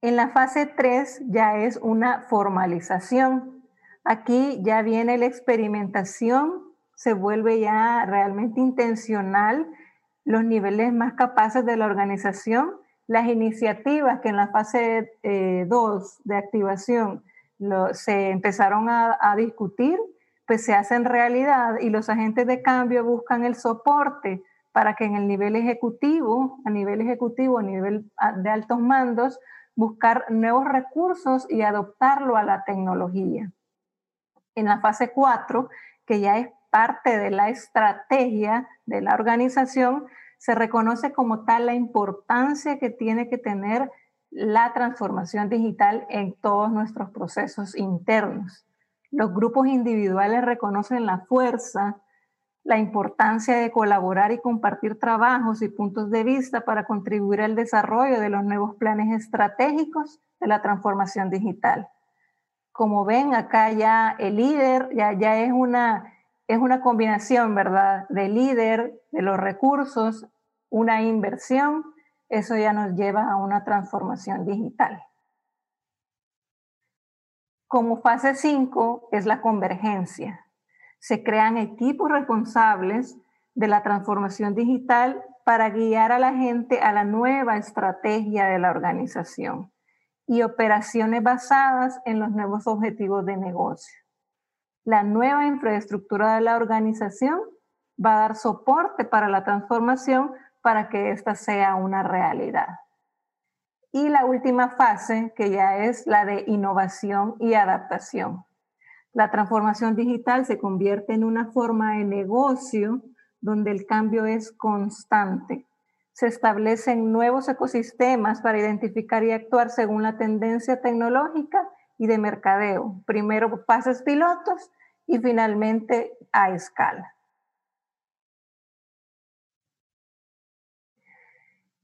S5: En la fase 3 ya es una formalización. Aquí ya viene la experimentación, se vuelve ya realmente intencional los niveles más capaces de la organización, las iniciativas que en la fase 2 eh, de activación se empezaron a, discutir, pues se hacen realidad y los agentes de cambio buscan el soporte para que en el nivel ejecutivo, a nivel ejecutivo, a nivel de altos mandos, buscar nuevos recursos y adoptarlo a la tecnología. En la fase 4, que ya es parte de la estrategia de la organización, se reconoce como tal la importancia que tiene que tener la transformación digital en todos nuestros procesos internos. Los grupos individuales reconocen la fuerza, la importancia de colaborar y compartir trabajos y puntos de vista para contribuir al desarrollo de los nuevos planes estratégicos de la transformación digital. Como ven, acá ya el líder ya, ya es una es una combinación, ¿verdad?, de líder, de los recursos, una inversión, eso ya nos lleva a una transformación digital. Como fase 5 es la convergencia. Se crean equipos responsables de la transformación digital para guiar a la gente a la nueva estrategia de la organización y operaciones basadas en los nuevos objetivos de negocio. La nueva infraestructura de la organización va a dar soporte para la transformación para que ésta sea una realidad. Y la última fase, que ya es la de innovación y adaptación. La transformación digital se convierte en una forma de negocio donde el cambio es constante. Se establecen nuevos ecosistemas para identificar y actuar según la tendencia tecnológica y de mercadeo. Primero pases pilotos y finalmente a escala.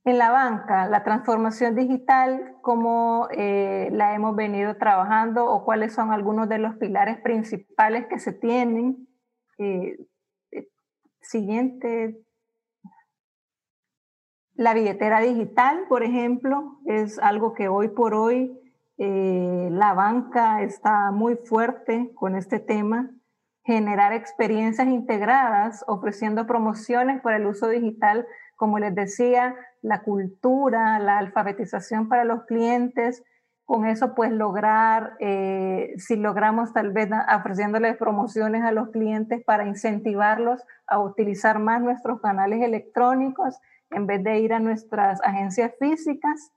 S5: En la banca, la transformación digital, ¿cómo eh, la hemos venido trabajando o cuáles son algunos de los pilares principales que se tienen? Eh, siguiente. La billetera digital, por ejemplo, es algo que hoy por hoy la banca está muy fuerte con este tema. Generar experiencias integradas, ofreciendo promociones por el uso digital como les decía, la cultura, la alfabetización para los clientes, con eso pues lograr, eh, si logramos tal vez ofreciéndoles promociones a los clientes para incentivarlos a utilizar más nuestros canales electrónicos en vez de ir a nuestras agencias físicas.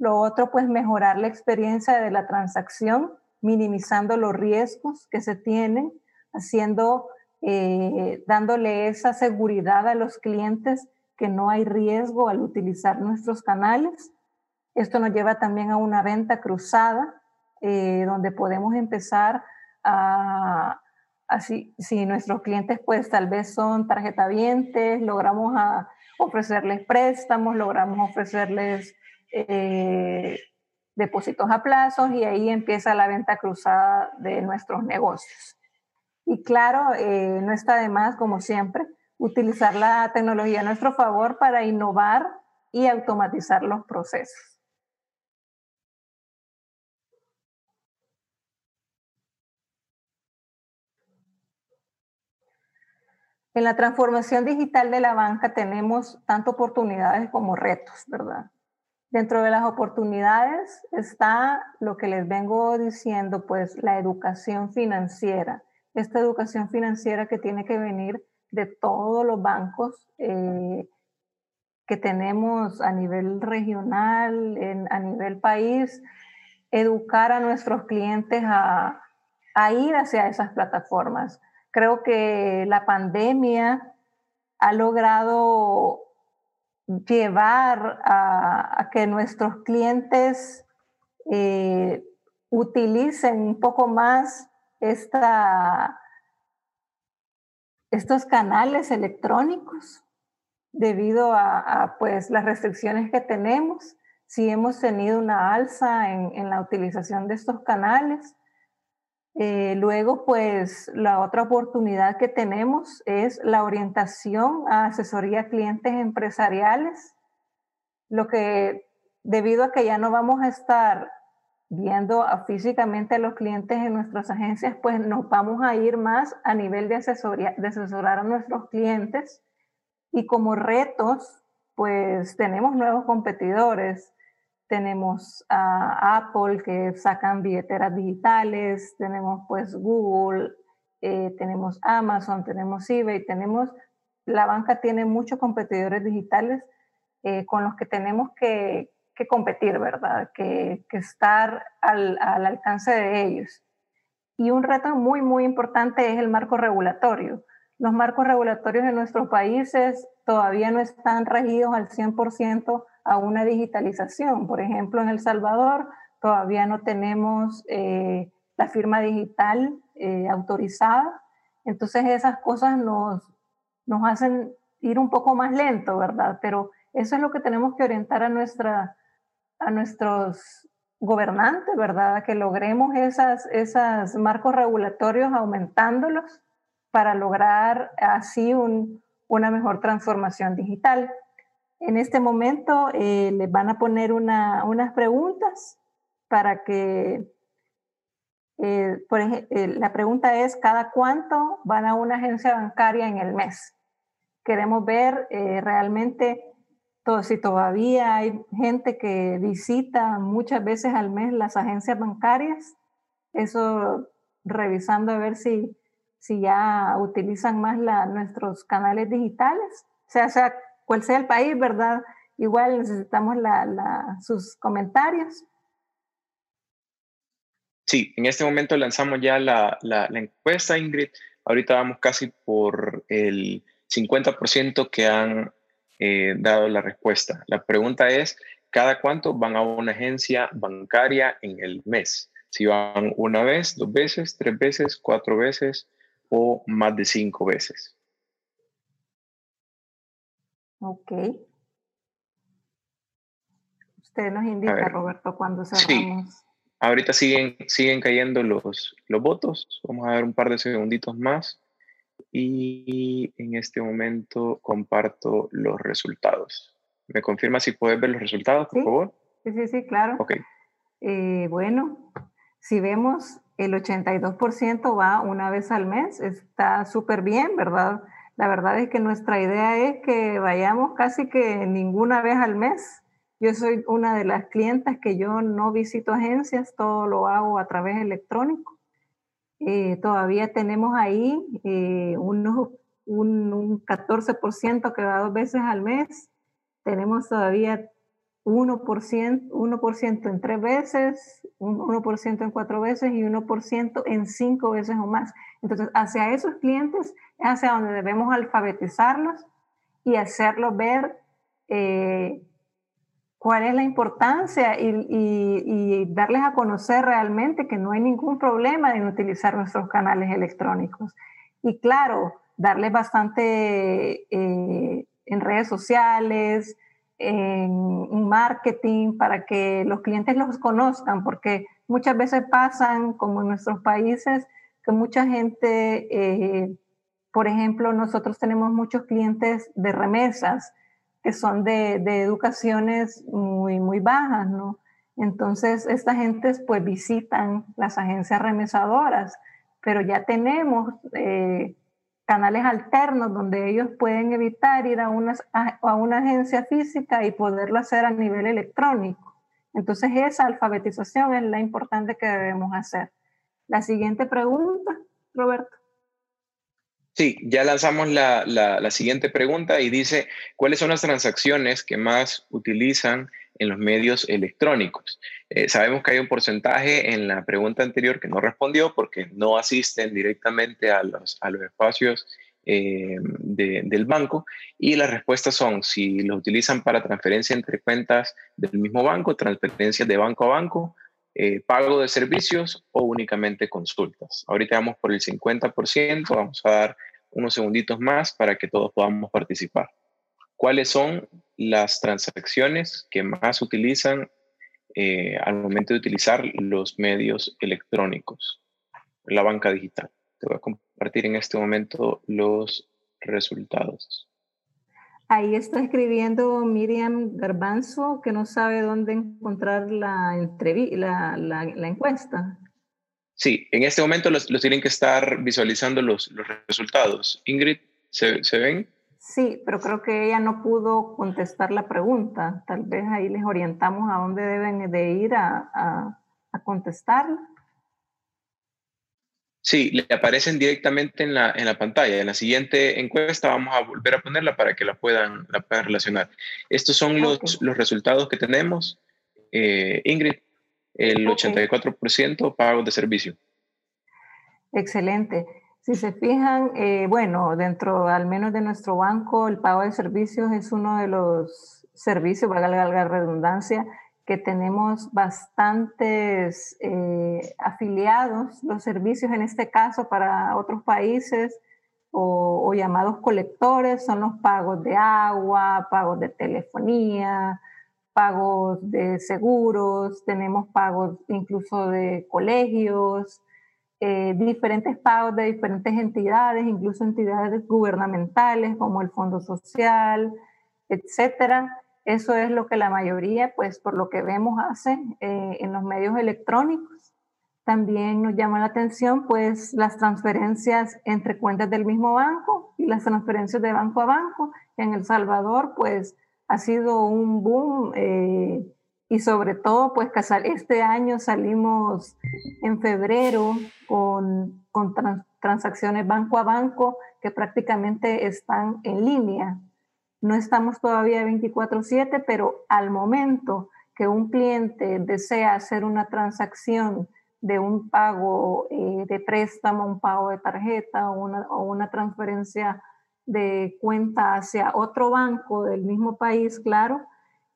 S5: Lo otro pues mejorar la experiencia de la transacción, minimizando los riesgos que se tienen, haciendo, eh, dándole esa seguridad a los clientes que no hay riesgo al utilizar nuestros canales. Esto nos lleva también a una venta cruzada, eh, donde podemos empezar a, así, si nuestros clientes pues tal vez son tarjetavientes, logramos a ofrecerles préstamos, logramos ofrecerles eh, depósitos a plazos y ahí empieza la venta cruzada de nuestros negocios. Y claro, eh, no está de más, como siempre, utilizar la tecnología a nuestro favor para innovar y automatizar los procesos. En la transformación digital de la banca tenemos tanto oportunidades como retos, ¿verdad? Dentro de las oportunidades está lo que les vengo diciendo, pues la educación financiera. Esta educación financiera que tiene que venir de todos los bancos eh, que tenemos a nivel regional, a nivel país, educar a nuestros clientes a, ir hacia esas plataformas. Creo que la pandemia ha logrado llevar a, que nuestros clientes eh, utilicen un poco más esta estos canales electrónicos debido a, pues, las restricciones que tenemos. Si hemos tenido una alza en, la utilización de estos canales. Eh, luego, pues la otra oportunidad que tenemos es la orientación a asesoría a clientes empresariales, lo que debido a que ya no vamos a estar viendo físicamente a los clientes en nuestras agencias, pues nos vamos a ir más a nivel de, asesoría, de asesorar a nuestros clientes. Y como retos, pues tenemos nuevos competidores. Tenemos a Apple que sacan billeteras digitales, tenemos pues Google, eh, tenemos Amazon, tenemos eBay, tenemos, la banca tiene muchos competidores digitales eh, con los que tenemos que, que competir, ¿verdad? Que, que estar al, al, alcance de ellos. Y un reto muy, muy importante es el marco regulatorio. Los marcos regulatorios en nuestros países todavía no están regidos al 100% a una digitalización. Por ejemplo, en El Salvador todavía no tenemos eh, la firma digital eh, autorizada. Entonces esas cosas nos, nos hacen ir un poco más lento, ¿verdad? Pero eso es lo que tenemos que orientar a nuestra, a nuestros gobernantes, ¿verdad? Que logremos esas, esos marcos regulatorios aumentándolos para lograr así una mejor transformación digital. En este momento eh, les van a poner unas preguntas para que, eh, por ejemplo, eh, la pregunta es, ¿cada cuánto van a una agencia bancaria en el mes? Queremos ver realmente todo, si todavía hay gente que visita muchas veces al mes las agencias bancarias, eso revisando a ver si, si ya utilizan más la, nuestros canales digitales, o sea, sea cual sea el país, ¿verdad? Igual necesitamos la, sus comentarios.
S6: Sí, en este momento lanzamos ya la, la, encuesta, Ingrid. Ahorita vamos casi por el 50% que han eh, dado la respuesta. La pregunta es, ¿cada cuánto van a una agencia bancaria en el mes? Si van una vez, dos veces, tres veces, cuatro veces o más de cinco veces.
S5: Ok. Usted nos indica, Roberto, cuando cerramos. Sí.
S6: Ahorita siguen, siguen cayendo los, los votos. Vamos a ver un par de segunditos más. Y en este momento comparto los resultados. ¿Me confirma si puedes ver los resultados, por favor?
S5: Sí, sí, sí, claro.
S6: Ok.
S5: Eh, bueno, si vemos el 82% va una vez al mes, está súper bien, ¿verdad? La verdad es que nuestra idea es que vayamos casi que ninguna vez al mes. Yo soy una de las clientas que yo no visito agencias, todo lo hago a través electrónico. Eh, todavía tenemos ahí eh, unos, un, un 14% que va dos veces al mes. Tenemos todavía 1%, 1 en tres veces, 1% en cuatro veces y 1% en cinco veces o más. Entonces, hacia esos clientes es hacia donde debemos alfabetizarlos y hacerlos ver eh, cuál es la importancia y, y, darles a conocer realmente que no hay ningún problema en utilizar nuestros canales electrónicos. Y claro, darles bastante eh, en redes sociales, en marketing para que los clientes los conozcan, porque muchas veces pasan, como en nuestros países, que mucha gente, eh, por ejemplo, nosotros tenemos muchos clientes de remesas que son de, educaciones muy, muy bajas, ¿no? Entonces, estas gentes pues visitan las agencias remesadoras, pero ya tenemos eh, canales alternos donde ellos pueden evitar ir a una, a una agencia física y poderlo hacer a nivel electrónico. Entonces esa alfabetización es la importante que debemos hacer. La siguiente pregunta, Roberto.
S6: Sí, ya lanzamos la, la, siguiente pregunta y dice, ¿cuáles son las transacciones que más utilizan en los medios electrónicos? Eh, sabemos que hay un porcentaje en la pregunta anterior que no respondió porque no asisten directamente a los, a los espacios eh, del banco y las respuestas son si lo utilizan para transferencia entre cuentas del mismo banco, transferencias de banco a banco, eh, pago de servicios o únicamente consultas. Ahorita vamos por el 50%, vamos a dar unos segunditos más para que todos podamos participar. ¿Cuáles son las transacciones que más utilizan eh, al momento de utilizar los medios electrónicos, la banca digital? Te voy a compartir en este momento los resultados.
S5: Ahí está escribiendo Miriam Garbanzo que no sabe dónde encontrar la, la, la encuesta.
S6: Sí, en este momento los, tienen que estar visualizando los, los resultados. Ingrid, ¿se, ¿se, ven?
S5: Sí, pero creo que ella no pudo contestar la pregunta. Tal vez ahí les orientamos a dónde deben de ir a, a, a contestarla.
S6: Sí, le aparecen directamente en la, en la pantalla. En la siguiente encuesta vamos a volver a ponerla para que la puedan, la puedan relacionar. Estos son los, los resultados que tenemos. Eh, Ingrid, el 84% pagos de servicio.
S5: Excelente. Si se fijan, eh, bueno, dentro al menos de nuestro banco, el pago de servicios es uno de los servicios, valga la redundancia, que tenemos bastantes eh, afiliados, los servicios en este caso para otros países o, o, llamados colectores son los pagos de agua, pagos de telefonía, pagos de seguros, tenemos pagos incluso de colegios, eh, diferentes pagos de diferentes entidades, incluso entidades gubernamentales como el Fondo Social, etcétera. Eso es lo que la mayoría, pues por lo que vemos, hace eh, en los medios electrónicos. También nos llama la atención, pues, las transferencias entre cuentas del mismo banco y las transferencias de banco a banco. En El Salvador, pues, ha sido un boom eh, y sobre todo, pues este año salimos en febrero con, con transacciones banco a banco que prácticamente están en línea. No estamos todavía 24/7, pero al momento que un cliente desea hacer una transacción de un pago eh, de préstamo, un pago de tarjeta o una, o una transferencia de cuenta hacia otro banco del mismo país, claro,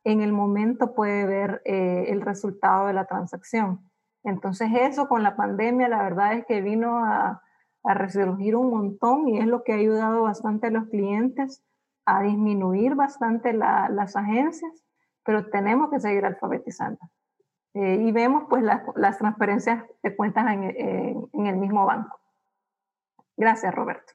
S5: en el momento puede ver eh, el resultado de la transacción. Entonces eso con la pandemia la verdad es que vino a, resurgir un montón y es lo que ha ayudado bastante a los clientes a disminuir bastante las agencias, pero tenemos que seguir alfabetizando. Eh, y vemos pues las transferencias de cuentas en, en el mismo banco. Gracias, Roberto.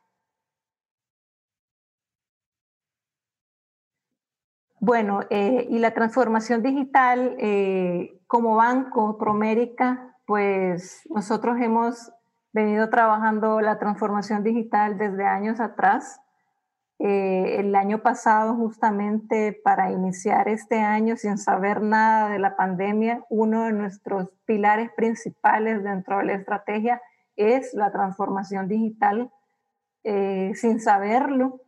S5: Bueno, eh, y la transformación digital eh, como banco Promérica, pues nosotros hemos venido trabajando la transformación digital desde años atrás. Eh, el año pasado, justamente para iniciar este año sin saber nada de la pandemia, uno de nuestros pilares principales dentro de la estrategia es la transformación digital. sin saberlo,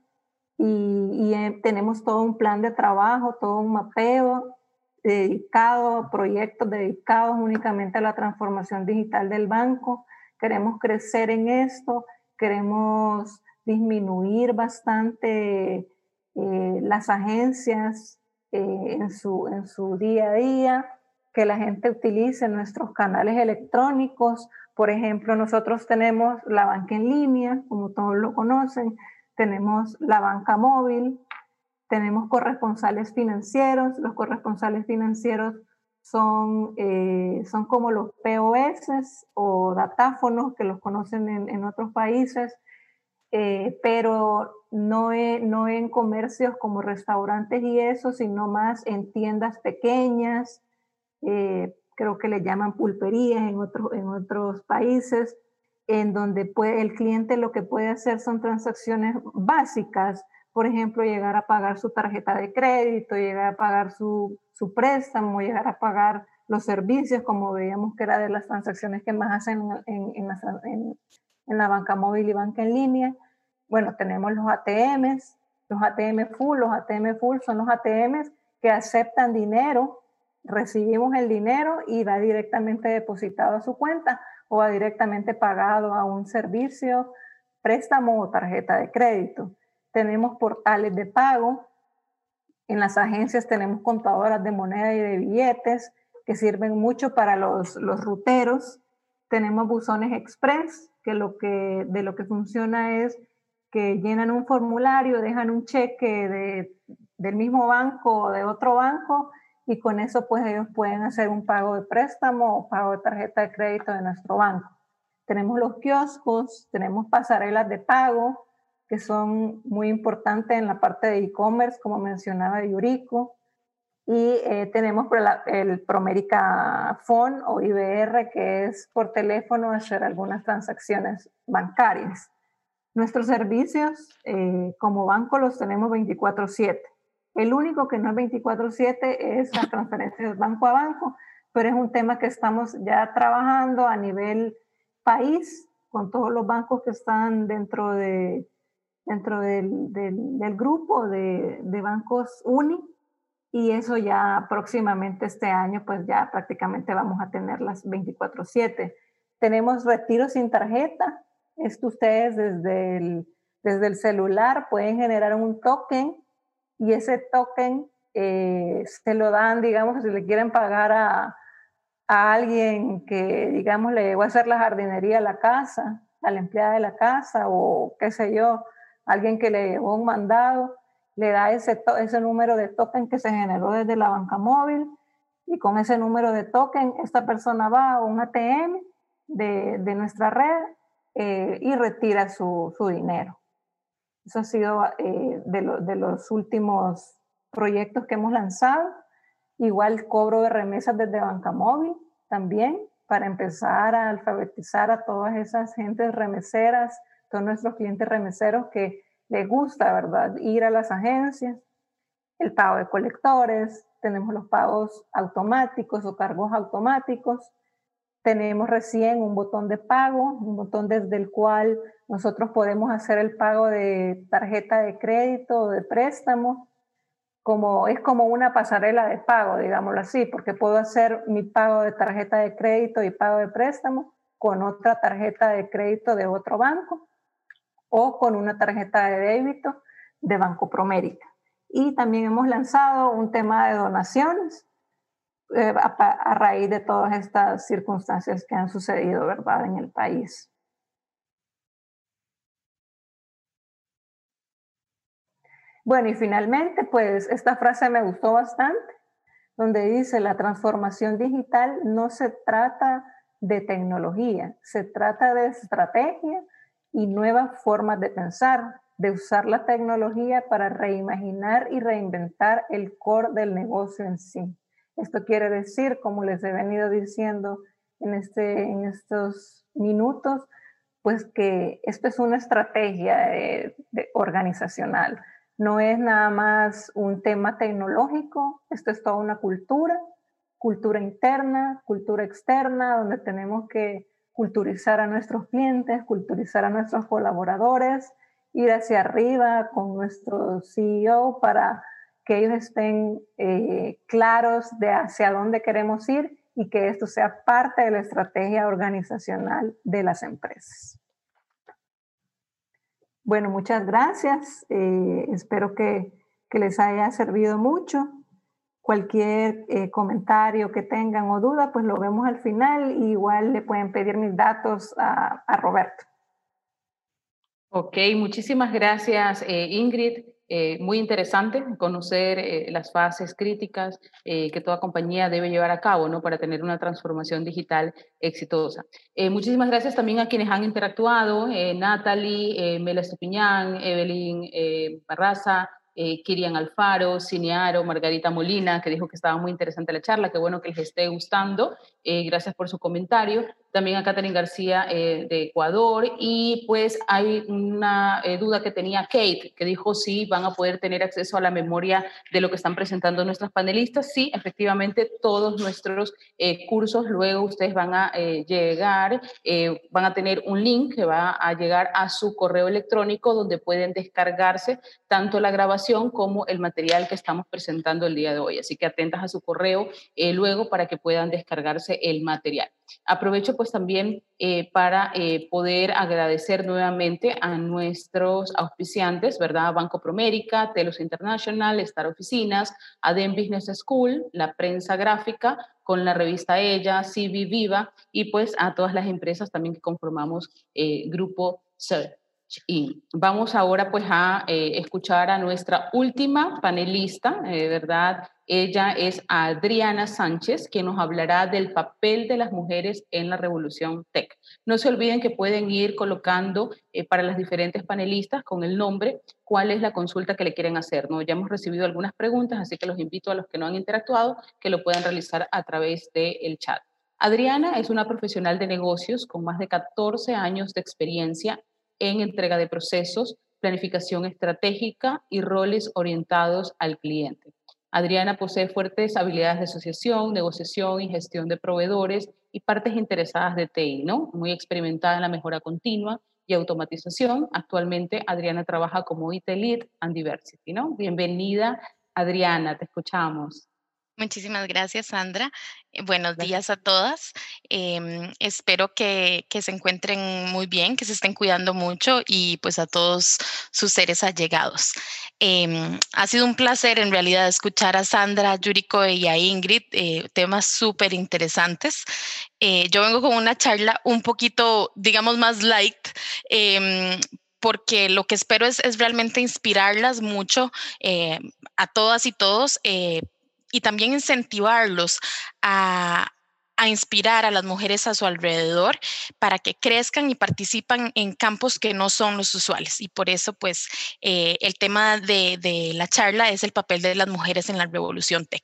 S5: y, eh, tenemos todo un plan de trabajo, todo un mapeo dedicado a proyectos dedicados únicamente a la transformación digital del banco. Queremos crecer en esto, queremos disminuir bastante eh, las agencias eh, en, su, en su día a día, que la gente utilice nuestros canales electrónicos. Por ejemplo, nosotros tenemos la banca en línea, como todos lo conocen, tenemos la banca móvil, tenemos corresponsales financieros. Los corresponsales financieros son, eh, son como los POS o datáfonos que los conocen en, otros países, eh, pero no, no en comercios como restaurantes y eso, sino más en tiendas pequeñas, eh, creo que le llaman pulperías en, en otros países en donde puede, el cliente lo que puede hacer son transacciones básicas, por ejemplo, llegar a pagar su tarjeta de crédito, llegar a pagar su, su préstamo, llegar a pagar los servicios, como veíamos que era de las transacciones que más hacen en, la banca móvil y banca en línea. Bueno, tenemos los ATMs, los ATM full, los ATM full son los ATMs que aceptan dinero, recibimos el dinero y va directamente depositado a su cuenta o ha directamente pagado a un servicio, préstamo o tarjeta de crédito. Tenemos portales de pago. En las agencias tenemos contadoras de moneda y de billetes que sirven mucho para los, los ruteros. Tenemos buzones express, que, lo que de lo que funciona es que llenan un formulario, dejan un cheque de, del mismo banco o de otro banco y con eso pues ellos pueden hacer un pago de préstamo o pago de tarjeta de crédito de nuestro banco. Tenemos los kioscos, tenemos pasarelas de pago que son muy importantes en la parte de e-commerce, como mencionaba Yuriko, y eh, tenemos el Promérica Phone o IBR, que es por teléfono hacer algunas transacciones bancarias. Nuestros servicios eh, como banco los tenemos 24/7. El único que no es 24/7 es la [LAUGHS] transferencia de banco a banco, pero es un tema que estamos ya trabajando a nivel país con todos los bancos que están dentro, de, dentro del, del, grupo de, de, bancos UNI y eso ya próximamente este año pues ya prácticamente vamos a tener las 24/7. Tenemos retiro sin tarjeta, esto ustedes desde el, desde el celular pueden generar un token y ese token eh, se lo dan, digamos, si le quieren pagar a, a alguien que, digamos, le llegó a hacer la jardinería a la casa, a la empleada de la casa o qué sé yo, alguien que le llevó un mandado, le da ese, ese número de token que se generó desde la banca móvil y con ese número de token esta persona va a un ATM de, nuestra red eh, y retira su, dinero. Eso ha sido eh, de, de los últimos proyectos que hemos lanzado. Igual cobro de remesas desde Banca Móvil también para empezar a alfabetizar a todas esas gentes remeseras, todos nuestros clientes remeseros que les gusta, ¿verdad? Ir a las agencias, el pago de colectores, tenemos los pagos automáticos o cargos automáticos, tenemos recién un botón de pago, un botón desde el cual nosotros podemos hacer el pago de tarjeta de crédito o de préstamo, como, es como una pasarela de pago, digámoslo así, porque puedo hacer mi pago de tarjeta de crédito y pago de préstamo con otra tarjeta de crédito de otro banco o con una tarjeta de débito de Banco Promérica. Y también hemos lanzado un tema de donaciones eh, a, a, raíz de todas estas circunstancias que han sucedido, ¿verdad?, en el país. Bueno, y finalmente, pues esta frase me gustó bastante, donde dice, la transformación digital no se trata de tecnología, se trata de estrategia y nuevas formas de pensar, de usar la tecnología para reimaginar y reinventar el core del negocio en sí. Esto quiere decir, como les he venido diciendo en, este, en estos minutos, pues que esto es una estrategia organizacional. No es nada más un tema tecnológico, esto es toda una cultura, cultura interna, cultura externa, donde tenemos que culturizar a nuestros clientes, culturizar a nuestros colaboradores, ir hacia arriba con nuestro CEO para que ellos estén eh, claros de hacia dónde queremos ir y que esto sea parte de la estrategia organizacional de las empresas. Bueno, muchas gracias. Eh, espero que, que, les haya servido mucho. Cualquier eh, comentario que tengan o duda, pues lo vemos al final. Y igual le pueden pedir mis datos a, Roberto.
S4: Ok, muchísimas gracias eh, Ingrid. Eh, muy interesante conocer eh, las fases críticas que toda compañía debe llevar a cabo ¿no? para tener una transformación digital exitosa. muchísimas gracias también a quienes han interactuado, Natalie, Mela Estupiñán, Evelyn Barraza, Kirian Alfaro, Cinearo, Margarita Molina, que dijo que estaba muy interesante la charla, qué bueno que les esté gustando. gracias por su comentario también a Catherine García eh, de Ecuador y pues hay una eh, duda que tenía Kate, que dijo si van a poder tener acceso a la memoria de lo que están presentando nuestros panelistas. Sí, efectivamente, todos nuestros eh, cursos luego ustedes van a llegar, van a tener un link que va a llegar a su correo electrónico donde pueden descargarse tanto la grabación como el material que estamos presentando el día de hoy. Así que atentas a su correo luego para que puedan descargarse el material. Aprovecho pues también eh, para eh, poder agradecer nuevamente a nuestros auspiciantes, ¿verdad? Banco Promérica, Telos International, Star Oficinas, ADEM Business School, la prensa gráfica con la revista Ella, CV Viva y pues a todas las empresas también que conformamos eh, Grupo Search. Y vamos ahora pues a escuchar a nuestra última panelista, ¿verdad? Ella es Adriana Sánchez, que nos hablará del papel de las mujeres en la revolución tech. No se olviden que pueden ir colocando eh, para las diferentes panelistas con el nombre cuál es la consulta que le quieren hacer. ¿no? Ya hemos recibido algunas preguntas, así que los invito a los que no han interactuado que lo puedan realizar a través del chat. Adriana es una profesional de negocios con más de 14 años de experiencia en entrega de procesos, planificación estratégica y roles orientados al cliente. Adriana posee fuertes habilidades de asociación, negociación y gestión de proveedores y partes interesadas de TI, ¿no? Muy experimentada en la mejora continua y automatización. Actualmente Adriana trabaja como IT Lead and Diversity, ¿no? Bienvenida, Adriana, te escuchamos.
S7: Muchísimas gracias, Sandra. Eh, buenos días a todas. Em, espero que, se encuentren muy bien, que se estén cuidando mucho y pues a todos sus seres allegados. Em, ha sido un placer en realidad escuchar a Sandra, a Yuriko y a Ingrid, eh, temas súper interesantes. Eh, yo vengo con una charla un poquito, digamos, más light, em, porque lo que espero es, es realmente inspirarlas mucho a todas y todos y también incentivarlos a, a inspirar a las mujeres a su alrededor para que crezcan y participan en campos que no son los usuales. Y por eso, pues, eh, el tema de, de, la charla es el papel de las mujeres en la revolución tech.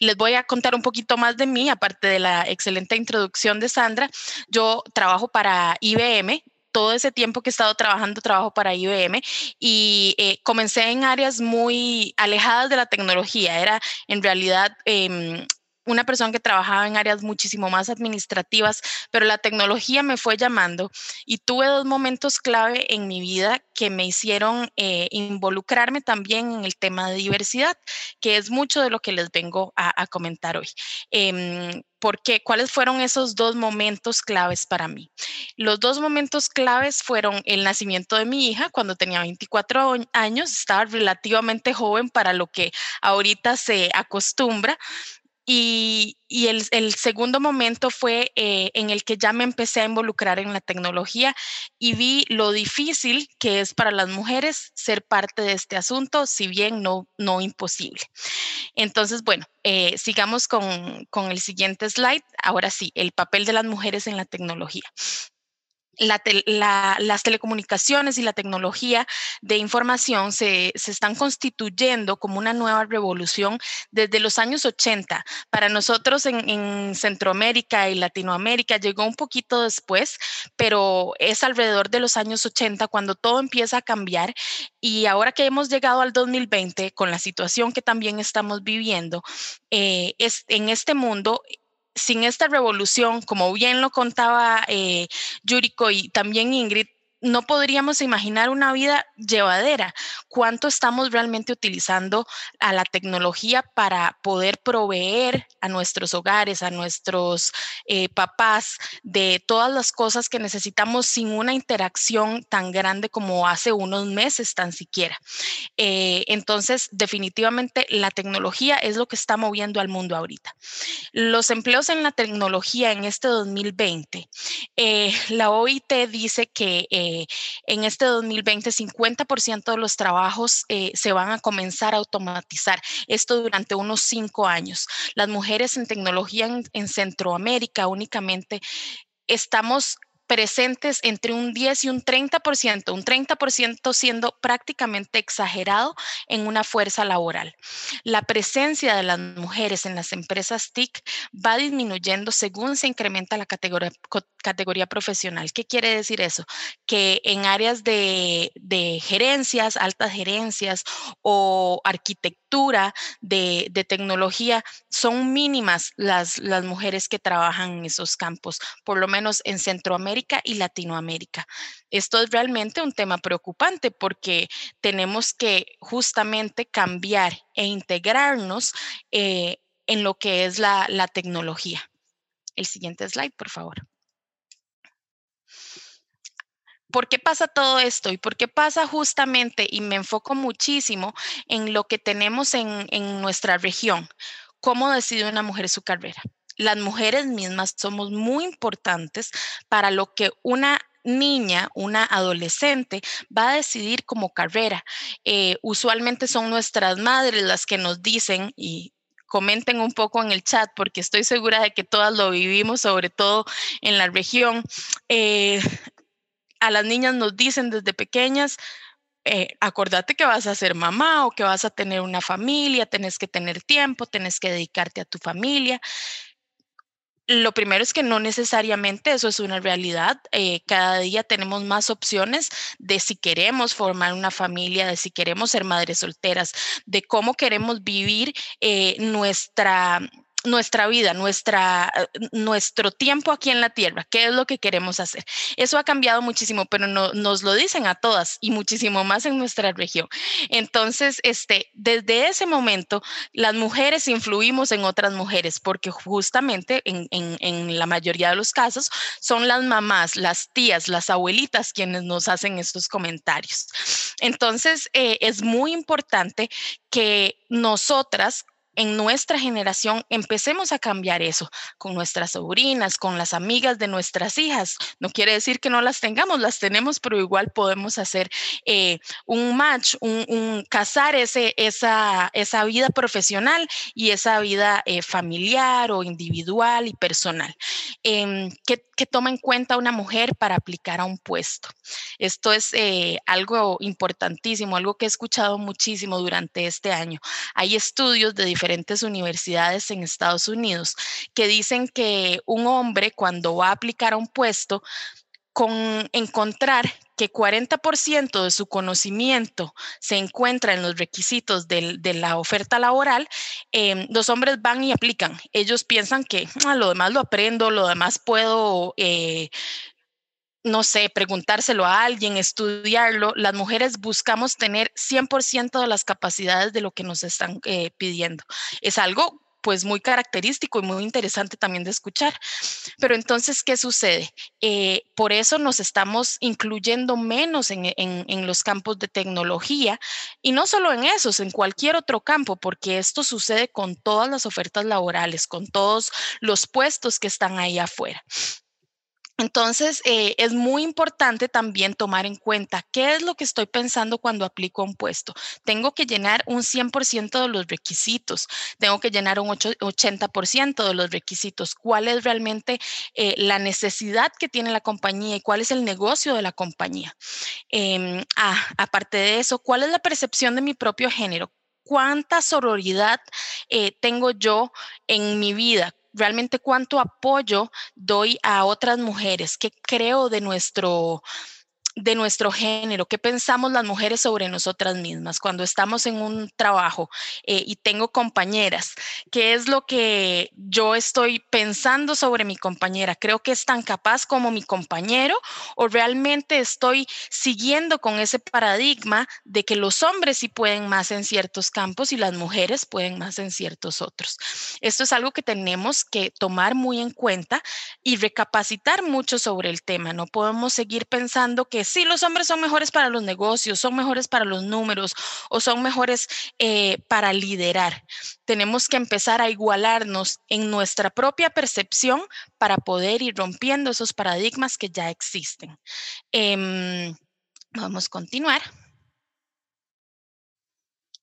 S7: Les voy a contar un poquito más de mí, aparte de la excelente introducción de Sandra. Yo trabajo para IBM, todo ese tiempo que he estado trabajando, trabajo para IBM y eh, comencé en áreas muy alejadas de la tecnología. Era en realidad eh, una persona que trabajaba en áreas muchísimo más administrativas, pero la tecnología me fue llamando y tuve dos momentos clave en mi vida que me hicieron eh, involucrarme también en el tema de diversidad, que es mucho de lo que les vengo a, comentar hoy. Eh, ¿Por qué? ¿Cuáles fueron esos dos momentos claves para mí? Los dos momentos claves fueron el nacimiento de mi hija cuando tenía 24 años, estaba relativamente joven para lo que ahorita se acostumbra, y, el, segundo momento fue eh, en el que ya me empecé a involucrar en la tecnología y vi lo difícil que es para las mujeres ser parte de este asunto, si bien no, no imposible. Entonces, bueno, eh, sigamos con, con el siguiente slide. Ahora sí, el papel de las mujeres en la tecnología las telecomunicaciones y la tecnología de información se, están constituyendo como una nueva revolución desde los años 80. Para nosotros en, en, Centroamérica y Latinoamérica llegó un poquito después, pero es alrededor de los años 80 cuando todo empieza a cambiar y ahora que hemos llegado al 2020 con la situación que también estamos viviendo, eh, es, en este mundo sin esta revolución, como bien lo contaba eh, Yuriko y también Ingrid, no podríamos imaginar una vida llevadera. ¿Cuánto estamos realmente utilizando a la tecnología para poder proveer a nuestros hogares, a nuestros eh, papás de todas las cosas que necesitamos sin una interacción tan grande como hace unos meses tan siquiera? Eh, entonces, definitivamente la tecnología es lo que está moviendo al mundo ahorita. Los empleos en la tecnología en este 2020, eh, la OIT dice que en este 2020 50% de los trabajos eh, se van a comenzar a automatizar. Esto durante unos cinco años. Las mujeres en tecnología en Centroamérica únicamente estamos presentes entre un 10 y un 30%, un 30% siendo prácticamente exagerado en una fuerza laboral. La presencia de las mujeres en las empresas TIC va disminuyendo según se incrementa la categoría, categoría profesional. ¿Qué quiere decir eso? Que en áreas de, gerencias, altas gerencias o arquitectura de, tecnología, son mínimas las, las mujeres que trabajan en esos campos, por lo menos en Centroamérica y Latinoamérica. Esto es realmente un tema preocupante porque tenemos que justamente cambiar e integrarnos eh, en lo que es la, la tecnología. El siguiente slide, por favor. ¿Por qué pasa todo esto? ¿Y por qué pasa justamente, y me enfoco muchísimo en lo que tenemos en, nuestra región? ¿Cómo decide una mujer su carrera? las mujeres mismas somos muy importantes para lo que una niña, una adolescente va a decidir como carrera. Eh, usualmente son nuestras madres las que nos dicen y comenten un poco en el chat porque estoy segura de que todas lo vivimos, sobre todo en la región. Eh, a las niñas nos dicen desde pequeñas, eh, acordate que vas a ser mamá o que vas a tener una familia, tenés que tener tiempo, tenés que dedicarte a tu familia lo primero es que no necesariamente eso es una realidad. Eh, cada día tenemos más opciones de si queremos formar una familia, de si queremos ser madres solteras, de cómo queremos vivir eh, nuestra nuestra vida, nuestra, nuestro tiempo aquí en la tierra, qué es lo que queremos hacer. Eso ha cambiado muchísimo, pero no, nos lo dicen a todas y muchísimo más en nuestra región. Entonces, este, desde ese momento, las mujeres influimos en otras mujeres, porque justamente en, en, en la mayoría de los casos son las mamás, las tías, las abuelitas quienes nos hacen estos comentarios. Entonces, eh, es muy importante que nosotras en nuestra generación empecemos a cambiar eso con nuestras sobrinas, con las amigas de nuestras hijas. No quiere decir que no las tengamos, las tenemos, pero igual podemos hacer eh, un match, un, casar ese, esa, esa, vida profesional y esa vida eh, familiar o individual y personal. Em, toma en cuenta una mujer para aplicar a un puesto. Esto es eh, algo importantísimo, algo que he escuchado muchísimo durante este año. Hay estudios de diferentes universidades en Estados Unidos que dicen que un hombre cuando va a aplicar a un puesto, con encontrar que 40% de su conocimiento se encuentra en los requisitos de, la oferta laboral, em, los hombres van y aplican. Ellos piensan que ah, lo demás lo aprendo, lo demás puedo eh, no sé, preguntárselo a alguien, estudiarlo, las mujeres buscamos tener 100% de las capacidades de lo que nos están eh, pidiendo. Es algo pues muy característico y muy interesante también de escuchar. Pero entonces, ¿qué sucede? Eh, por eso nos estamos incluyendo menos en, en, los campos de tecnología y no solo en esos, en cualquier otro campo, porque esto sucede con todas las ofertas laborales, con todos los puestos que están ahí afuera. Entonces, eh, es muy importante también tomar en cuenta qué es lo que estoy pensando cuando aplico un puesto. Tengo que llenar un 100% de los requisitos, tengo que llenar un 80% de los requisitos. ¿Cuál es realmente eh, la necesidad que tiene la compañía y cuál es el negocio de la compañía? Em, ah, aparte de eso, ¿cuál es la percepción de mi propio género? ¿Cuánta sororidad eh, tengo yo en mi vida? Realmente cuánto apoyo doy a otras mujeres, qué creo de nuestro de nuestro género, qué pensamos las mujeres sobre nosotras mismas cuando estamos en un trabajo eh, y tengo compañeras, qué es lo que yo estoy pensando sobre mi compañera, creo que es tan capaz como mi compañero o realmente estoy siguiendo con ese paradigma de que los hombres sí pueden más en ciertos campos y las mujeres pueden más en ciertos otros. Esto es algo que tenemos que tomar muy en cuenta y recapacitar mucho sobre el tema. No podemos seguir pensando que sí, los hombres son mejores para los negocios, son mejores para los números o son mejores eh, para liderar. Tenemos que empezar a igualarnos en nuestra propia percepción para poder ir rompiendo esos paradigmas que ya existen. Em, vamos a continuar.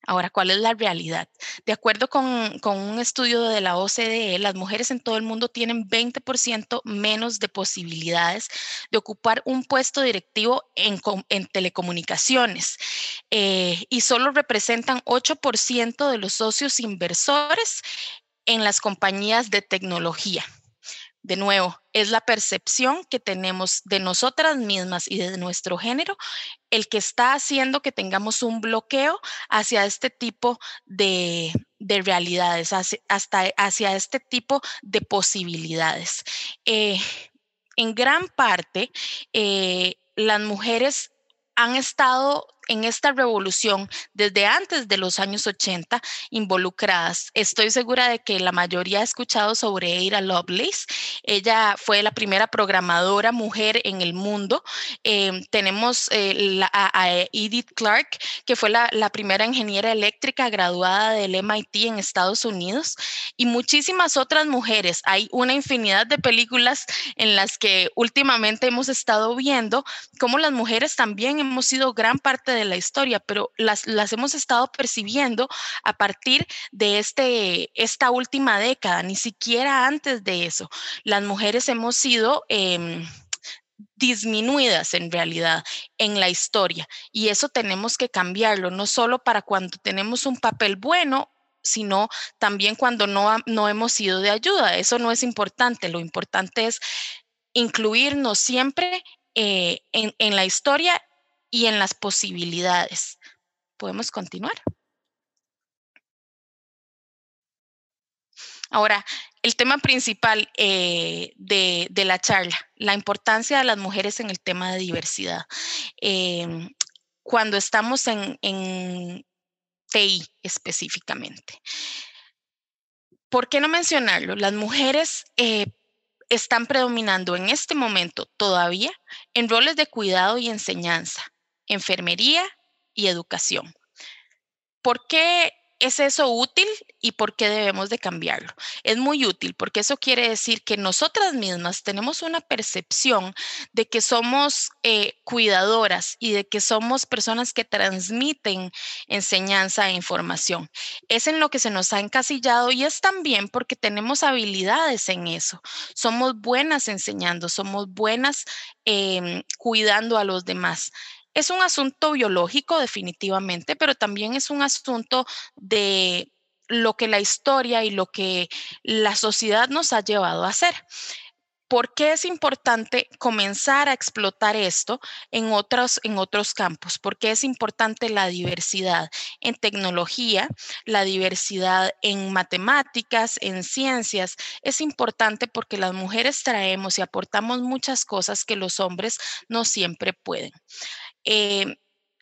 S7: Ahora, ¿cuál es la realidad? De acuerdo con, un estudio de la OCDE, las mujeres en todo el mundo tienen 20% menos de posibilidades de ocupar un puesto directivo en, telecomunicaciones eh, y solo representan 8% de los socios inversores en las compañías de tecnología. De nuevo, es la percepción que tenemos de nosotras mismas y de nuestro género el que está haciendo que tengamos un bloqueo hacia este tipo de, realidades, hacia, hasta hacia este tipo de posibilidades. Eh, en gran parte, eh, las mujeres han estado en esta revolución desde antes de los años 80 involucradas. Estoy segura de que la mayoría ha escuchado sobre Ada Lovelace. Ella fue la primera programadora mujer en el mundo. Em, tenemos eh, a, Edith Clark, que fue la, la primera ingeniera eléctrica graduada del MIT en Estados Unidos, y muchísimas otras mujeres. Hay una infinidad de películas en las que últimamente hemos estado viendo cómo las mujeres también hemos sido gran parte de de la historia, pero las, las hemos estado percibiendo a partir de este, esta última década, ni siquiera antes de eso. Las mujeres hemos sido... Em, disminuidas en realidad en la historia y eso tenemos que cambiarlo, no solo para cuando tenemos un papel bueno sino también cuando no, no hemos sido de ayuda. Eso no es importante. Lo importante es incluirnos siempre eh, en, en, la historia y en las posibilidades. ¿Podemos continuar? Ahora, el tema principal eh, de, la charla, la importancia de las mujeres en el tema de diversidad. Em, cuando estamos en, en TI específicamente. ¿Por qué no mencionarlo? Las mujeres eh, están predominando en este momento todavía en roles de cuidado y enseñanza enfermería y educación. ¿Por qué es eso útil y por qué debemos de cambiarlo? Es muy útil porque eso quiere decir que nosotras mismas tenemos una percepción de que somos eh, cuidadoras y de que somos personas que transmiten enseñanza e información. Es en lo que se nos ha encasillado y es también porque tenemos habilidades en eso. Somos buenas enseñando, somos buenas em, cuidando a los demás. Es un asunto biológico definitivamente, pero también es un asunto de lo que la historia y lo que la sociedad nos ha llevado a hacer. ¿Por qué es importante comenzar a explotar esto en otros, en otros campos? ¿Por qué es importante la diversidad en tecnología, la diversidad en matemáticas, en ciencias? Es importante porque las mujeres traemos y aportamos muchas cosas que los hombres no siempre pueden. Eh,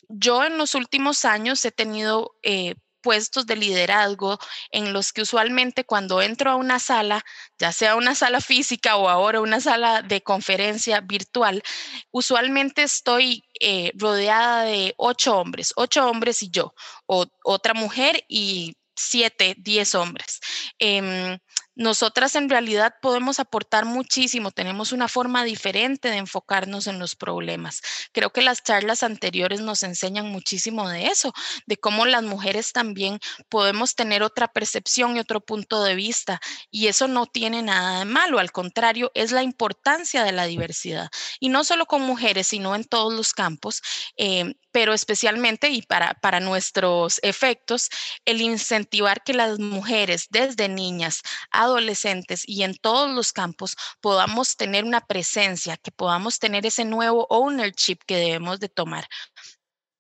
S7: yo en los últimos años he tenido eh, puestos de liderazgo en los que usualmente cuando entro a una sala, ya sea una sala física o ahora una sala de conferencia virtual, usualmente estoy eh, rodeada de ocho hombres, ocho hombres y yo, o otra mujer y siete, diez hombres. Em, nosotras en realidad podemos aportar muchísimo, tenemos una forma diferente de enfocarnos en los problemas. Creo que las charlas anteriores nos enseñan muchísimo de eso, de cómo las mujeres también podemos tener otra percepción y otro punto de vista. Y eso no tiene nada de malo, al contrario, es la importancia de la diversidad. Y no solo con mujeres, sino en todos los campos. Eh, pero especialmente y para, para nuestros efectos, el incentivar que las mujeres desde niñas, adolescentes y en todos los campos podamos tener una presencia, que podamos tener ese nuevo ownership que debemos de tomar.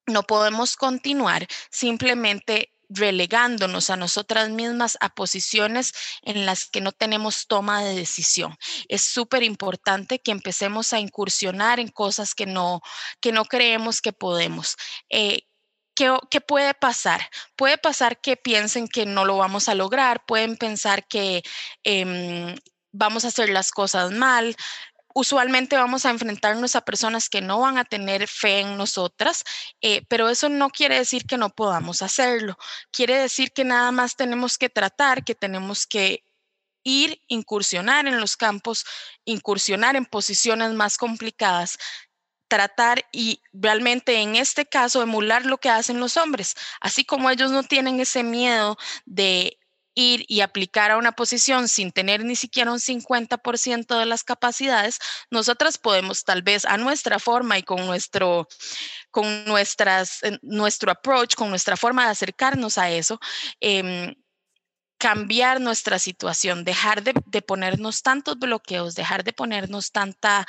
S7: No podemos continuar simplemente relegándonos a nosotras mismas a posiciones en las que no tenemos toma de decisión. Es súper importante que empecemos a incursionar en cosas que no, que no creemos que podemos. Eh, ¿Qué, puede pasar? Puede pasar que piensen que no lo vamos a lograr, pueden pensar que em, vamos a hacer las cosas mal, usualmente vamos a enfrentarnos a personas que no van a tener fe en nosotras, eh, pero eso no quiere decir que no podamos hacerlo. Quiere decir que nada más tenemos que tratar, que tenemos que ir, incursionar en los campos, incursionar en posiciones más complicadas, tratar y realmente en este caso emular lo que hacen los hombres, así como ellos no tienen ese miedo de ir y aplicar a una posición sin tener ni siquiera un 50% de las capacidades, nosotras podemos tal vez a nuestra forma y con nuestro, con nuestras, nuestro approach, con nuestra forma de acercarnos a eso, em, cambiar nuestra situación, dejar de, ponernos tantos bloqueos, dejar de ponernos tanta,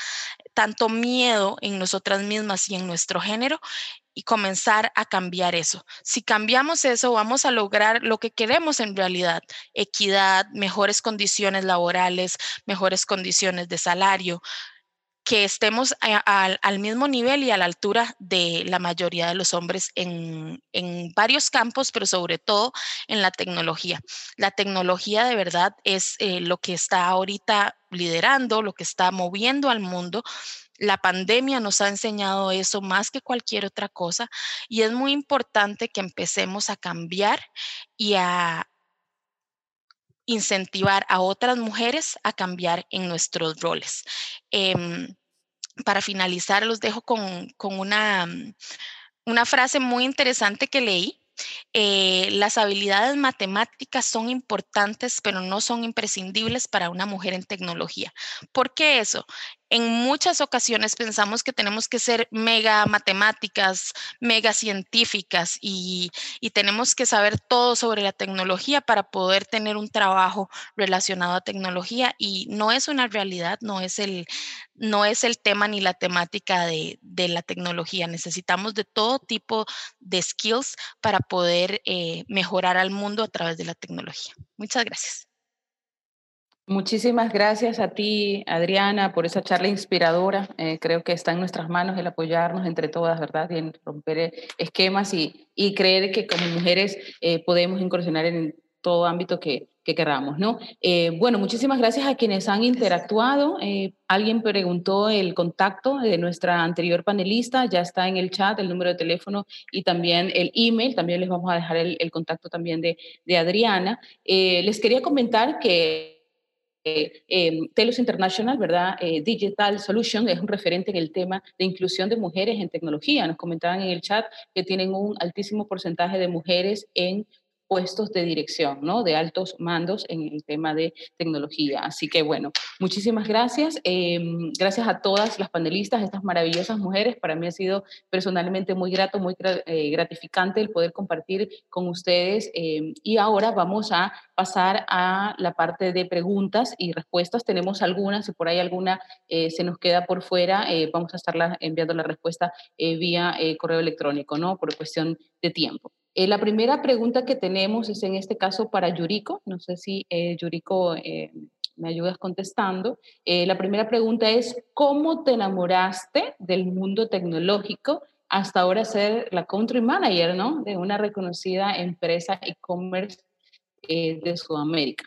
S7: tanto miedo en nosotras mismas y en nuestro género y comenzar a cambiar eso. Si cambiamos eso, vamos a lograr lo que queremos en realidad, equidad, mejores condiciones laborales, mejores condiciones de salario, que estemos al mismo nivel y a la altura de la mayoría de los hombres en, varios campos, pero sobre todo en la tecnología. La tecnología de verdad es eh, lo que está ahorita liderando, lo que está moviendo al mundo la pandemia nos ha enseñado eso más que cualquier otra cosa y es muy importante que empecemos a cambiar y a incentivar a otras mujeres a cambiar en nuestros roles. Em, para finalizar, los dejo con, una, una frase muy interesante que leí eh, las habilidades matemáticas son importantes, pero no son imprescindibles para una mujer en tecnología. ¿Por qué eso? En muchas ocasiones pensamos que tenemos que ser mega matemáticas, mega científicas y, tenemos que saber todo sobre la tecnología para poder tener un trabajo relacionado a tecnología y no es una realidad, no es el, no es el tema ni la temática de, la tecnología. Necesitamos de todo tipo de skills para poder eh, mejorar al mundo a través de la tecnología. Muchas gracias.
S4: Muchísimas gracias a ti, Adriana, por esa charla inspiradora. Eh, creo que está en nuestras manos el apoyarnos entre todas, ¿verdad? Y en romper esquemas y, y creer que como mujeres eh, podemos incursionar en todo ámbito que, que queramos, ¿no? Eh, bueno, muchísimas gracias a quienes han interactuado. Alguien preguntó el contacto de nuestra anterior panelista, ya está en el chat el número de teléfono y también el email, también les vamos a dejar el, contacto también de, de Adriana. Les quería comentar que Telos International, ¿verdad? Digital Solution es un referente en el tema de inclusión de mujeres en tecnología. Nos comentaban en el chat que tienen un altísimo porcentaje de mujeres en puestos de dirección, ¿no? De altos mandos en el tema de tecnología. Así que bueno, muchísimas gracias. Em, gracias a todas las panelistas, estas maravillosas mujeres. Para mí ha sido personalmente muy grato, muy eh, gratificante el poder compartir con ustedes. Em, y ahora vamos a pasar a la parte de preguntas y respuestas. Tenemos algunas, si por ahí alguna eh, se nos queda por fuera, eh, vamos a estarla enviando la respuesta vía correo electrónico, ¿no? Por cuestión de tiempo. Eh, la primera pregunta que tenemos es en este caso para Yuriko. No sé si eh, Yuriko eh, me ayudas contestando. la primera pregunta es, ¿cómo te enamoraste del mundo tecnológico hasta ahora ser la country manager ¿no? de una reconocida empresa e-commerce de Sudamérica?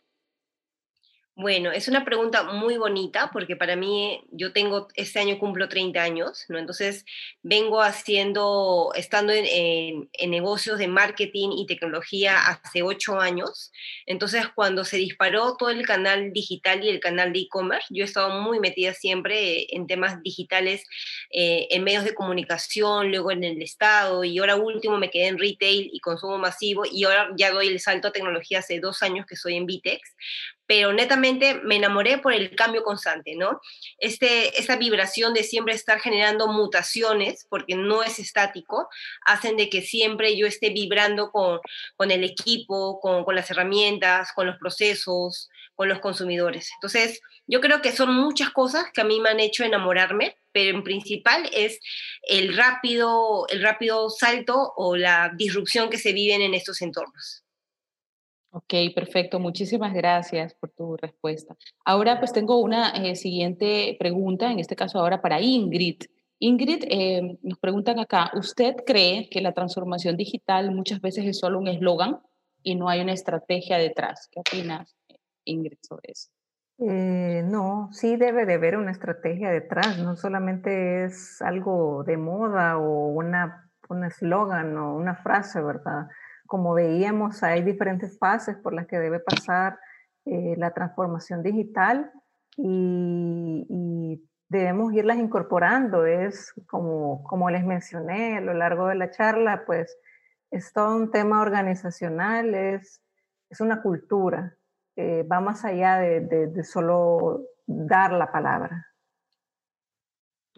S1: Bueno, es una pregunta muy bonita porque para mí, yo tengo, este año cumplo 30 años, ¿no? Entonces, vengo haciendo, estando en, negocios de marketing y tecnología hace 8 años. Entonces, cuando se disparó todo el canal digital y el canal de e-commerce, yo he estado muy metida siempre en temas digitales, eh, en medios de comunicación, luego en el Estado, y ahora último me quedé en retail y consumo masivo, y ahora ya doy el salto a tecnología hace dos años que soy en Vitex pero netamente me enamoré por el cambio constante, ¿no? Este, esta vibración de siempre estar generando mutaciones, porque no es estático, hacen de que siempre yo esté vibrando con, con el equipo, con, con las herramientas, con los procesos, con los consumidores. Entonces, yo creo que son muchas cosas que a mí me han hecho enamorarme, pero en principal es el rápido, el rápido salto o la disrupción que se viven en estos entornos.
S4: Ok, perfecto. Muchísimas gracias por tu respuesta. Ahora pues tengo una eh, siguiente pregunta, en este caso ahora para Ingrid. Ingrid, eh, nos preguntan acá, ¿usted cree que la transformación digital muchas veces es solo un eslogan y no hay una estrategia detrás? ¿Qué opinas, Ingrid, sobre eso?
S5: Eh, no, sí debe de haber una estrategia detrás, no solamente es algo de moda o una, un eslogan o una frase, ¿verdad? Como veíamos, hay diferentes fases por las que debe pasar eh, la transformación digital y, debemos irlas incorporando. Es como, como les mencioné a lo largo de la charla, pues es todo un tema organizacional, es, es una cultura, eh, va más allá de, de solo dar la palabra.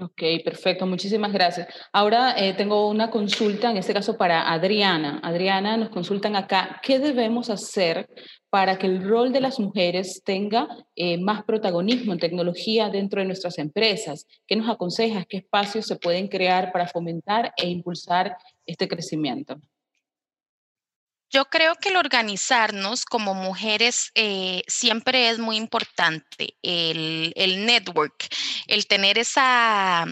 S4: Ok, perfecto, muchísimas gracias. Ahora eh, tengo una consulta, en este caso para Adriana. Adriana, nos consultan acá, ¿qué debemos hacer para que el rol de las mujeres tenga eh, más protagonismo en tecnología dentro de nuestras empresas? ¿Qué nos aconsejas? ¿Qué espacios se pueden crear para fomentar e impulsar este crecimiento?
S7: Yo creo que el organizarnos como mujeres eh, siempre es muy importante, el, el network, el tener esa,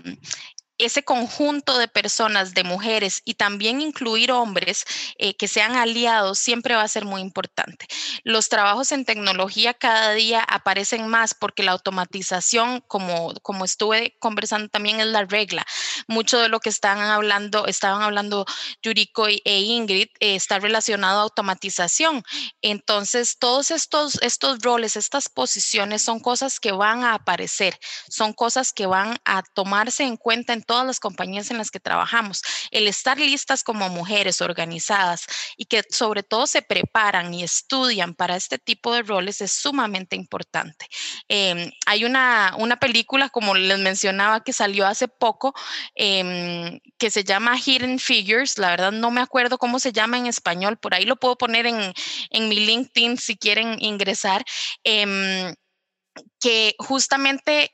S7: ese conjunto de personas, de mujeres y también incluir hombres eh, que sean aliados siempre va a ser muy importante. Los trabajos en tecnología cada día aparecen más porque la automatización, como, como estuve conversando también, es la regla. Mucho de lo que están hablando, estaban hablando Yuriko e Ingrid, eh, está relacionado a automatización. Entonces, todos estos, estos roles, estas posiciones son cosas que van a aparecer, son cosas que van a tomarse en cuenta en todas las compañías en las que trabajamos. El estar listas como mujeres organizadas y que sobre todo se preparan y estudian para este tipo de roles es sumamente importante. Em, hay una, una película, como les mencionaba, que salió hace poco, em, que se llama Hidden Figures. La verdad no me acuerdo cómo se llama en español. Por ahí lo puedo poner en, en mi LinkedIn si quieren ingresar. Em, que justamente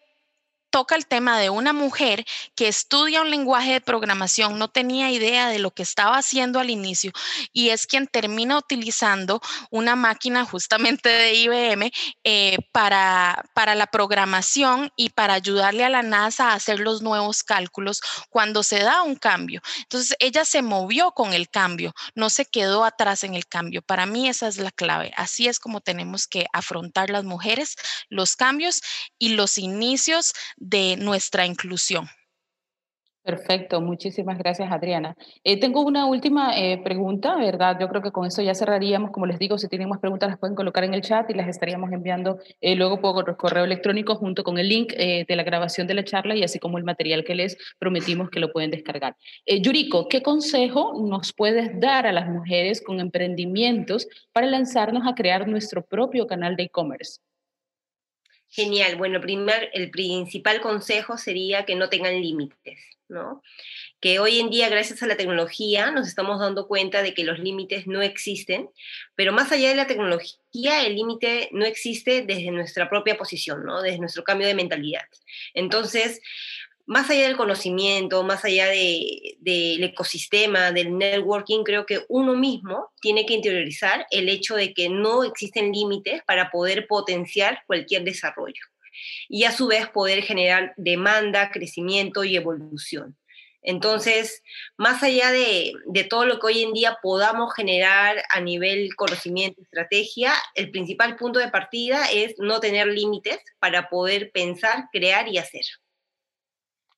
S7: toca el tema de una mujer que estudia un lenguaje de programación, no tenía idea de lo que estaba haciendo al inicio y es quien termina utilizando una máquina justamente de IBM eh, para, para la programación y para ayudarle a la NASA a hacer los nuevos cálculos cuando se da un cambio. Entonces, ella se movió con el cambio, no se quedó atrás en el cambio. Para mí esa es la clave. Así es como tenemos que afrontar las mujeres los cambios y los inicios nuestra inclusión.
S4: Perfecto, muchísimas gracias Adriana. Eh, tengo una última eh, pregunta, ¿verdad? Yo creo que con eso ya cerraríamos. Como les digo, si tienen más preguntas las pueden colocar en el chat y las estaríamos enviando eh, luego por correo electrónico junto con el link de la grabación de la charla y así como el material que les prometimos que lo pueden descargar. Yuriko, ¿qué consejo nos puedes dar a las mujeres con emprendimientos para lanzarnos a crear nuestro propio canal de e-commerce?
S1: Genial. Bueno, primer, el principal consejo sería que no tengan límites, ¿no? Que hoy en día, gracias a la tecnología, nos estamos dando cuenta de que los límites no existen, pero más allá de la tecnología, el límite no existe desde nuestra propia posición, ¿no? Desde nuestro cambio de mentalidad. Entonces, más allá del conocimiento, más allá del ecosistema, del networking, creo que uno mismo tiene que interiorizar el hecho de que no existen límites para poder potenciar cualquier desarrollo y a su vez poder generar demanda, crecimiento y evolución. Entonces, más allá de, de, todo lo que hoy en día podamos generar a nivel conocimiento, estrategia, el principal punto de partida es no tener límites para poder pensar, crear y hacer.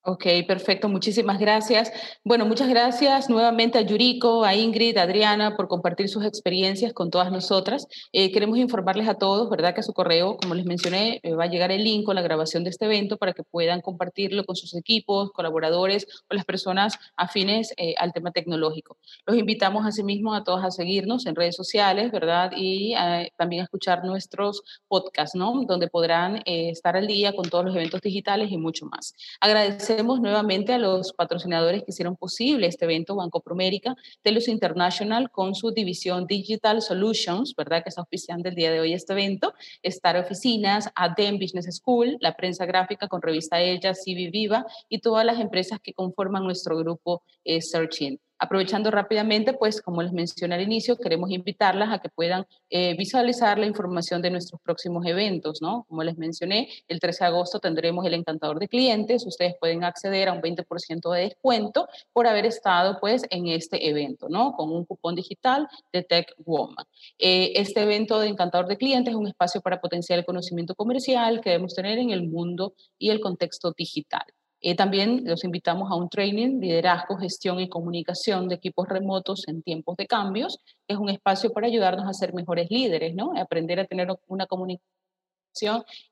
S4: Ok, perfecto. Muchísimas gracias. Bueno, muchas gracias nuevamente a Yuriko, a Ingrid, a Adriana por compartir sus experiencias con todas nosotras. Eh, queremos informarles a todos, ¿verdad? Que a su correo, como les mencioné, eh, va a llegar el link con la grabación de este evento para que puedan compartirlo con sus equipos, colaboradores o las personas afines eh, al tema tecnológico. Los invitamos asimismo a todos a seguirnos en redes sociales, ¿verdad? Y también a escuchar nuestros podcasts, ¿no? Donde podrán estar al día con todos los eventos digitales y mucho más. Agradecemos agradecemos nuevamente a los patrocinadores que hicieron posible este evento, Banco Promérica, Telus International con su división Digital Solutions, ¿verdad? Que está auspiciando el día de hoy este evento, Star Oficinas, ADEM Business School, la prensa gráfica con revista Ella, Civi Viva y todas las empresas que conforman nuestro grupo eh, Searching. Aprovechando rápidamente, pues como les mencioné al inicio, queremos invitarlas a que puedan eh, visualizar la información de nuestros próximos eventos, ¿no? Como les mencioné, el 13 de agosto tendremos el encantador de clientes, ustedes pueden acceder a un 20% de descuento por haber estado pues en este evento, ¿no? Con un cupón digital de Tech Woman. Eh, este evento de encantador de clientes es un espacio para potenciar el conocimiento comercial que debemos tener en el mundo y el contexto digital. Eh, también los invitamos a un training, liderazgo, gestión y comunicación de equipos remotos en tiempos de cambios, es un espacio para ayudarnos a ser mejores líderes, ¿no? Aprender a tener una comunicación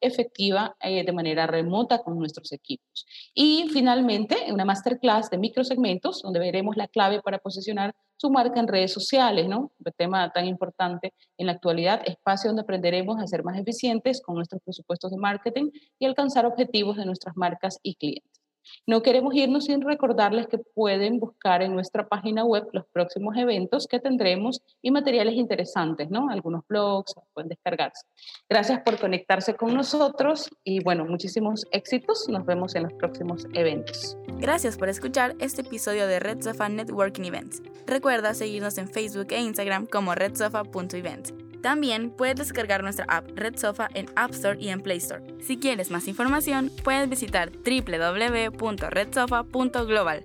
S4: efectiva eh, de manera remota con nuestros equipos. Y finalmente, una masterclass de microsegmentos, donde veremos la clave para posicionar su marca en redes sociales, ¿no? Un tema tan importante en la actualidad, espacio donde aprenderemos a ser más eficientes con nuestros presupuestos de marketing y alcanzar objetivos de nuestras marcas y clientes. No queremos irnos sin recordarles que pueden buscar en nuestra página web los próximos eventos que tendremos y materiales interesantes, ¿no? Algunos blogs pueden descargarse. Gracias por conectarse con nosotros y bueno, muchísimos éxitos. Nos vemos en los próximos eventos.
S2: Gracias por escuchar este episodio de Red Sofa Networking Events. Recuerda seguirnos en Facebook e Instagram como redsofa.event. También puedes descargar nuestra app Red Sofa en App Store y en Play Store. Si quieres más información, puedes visitar www.redsofa.global.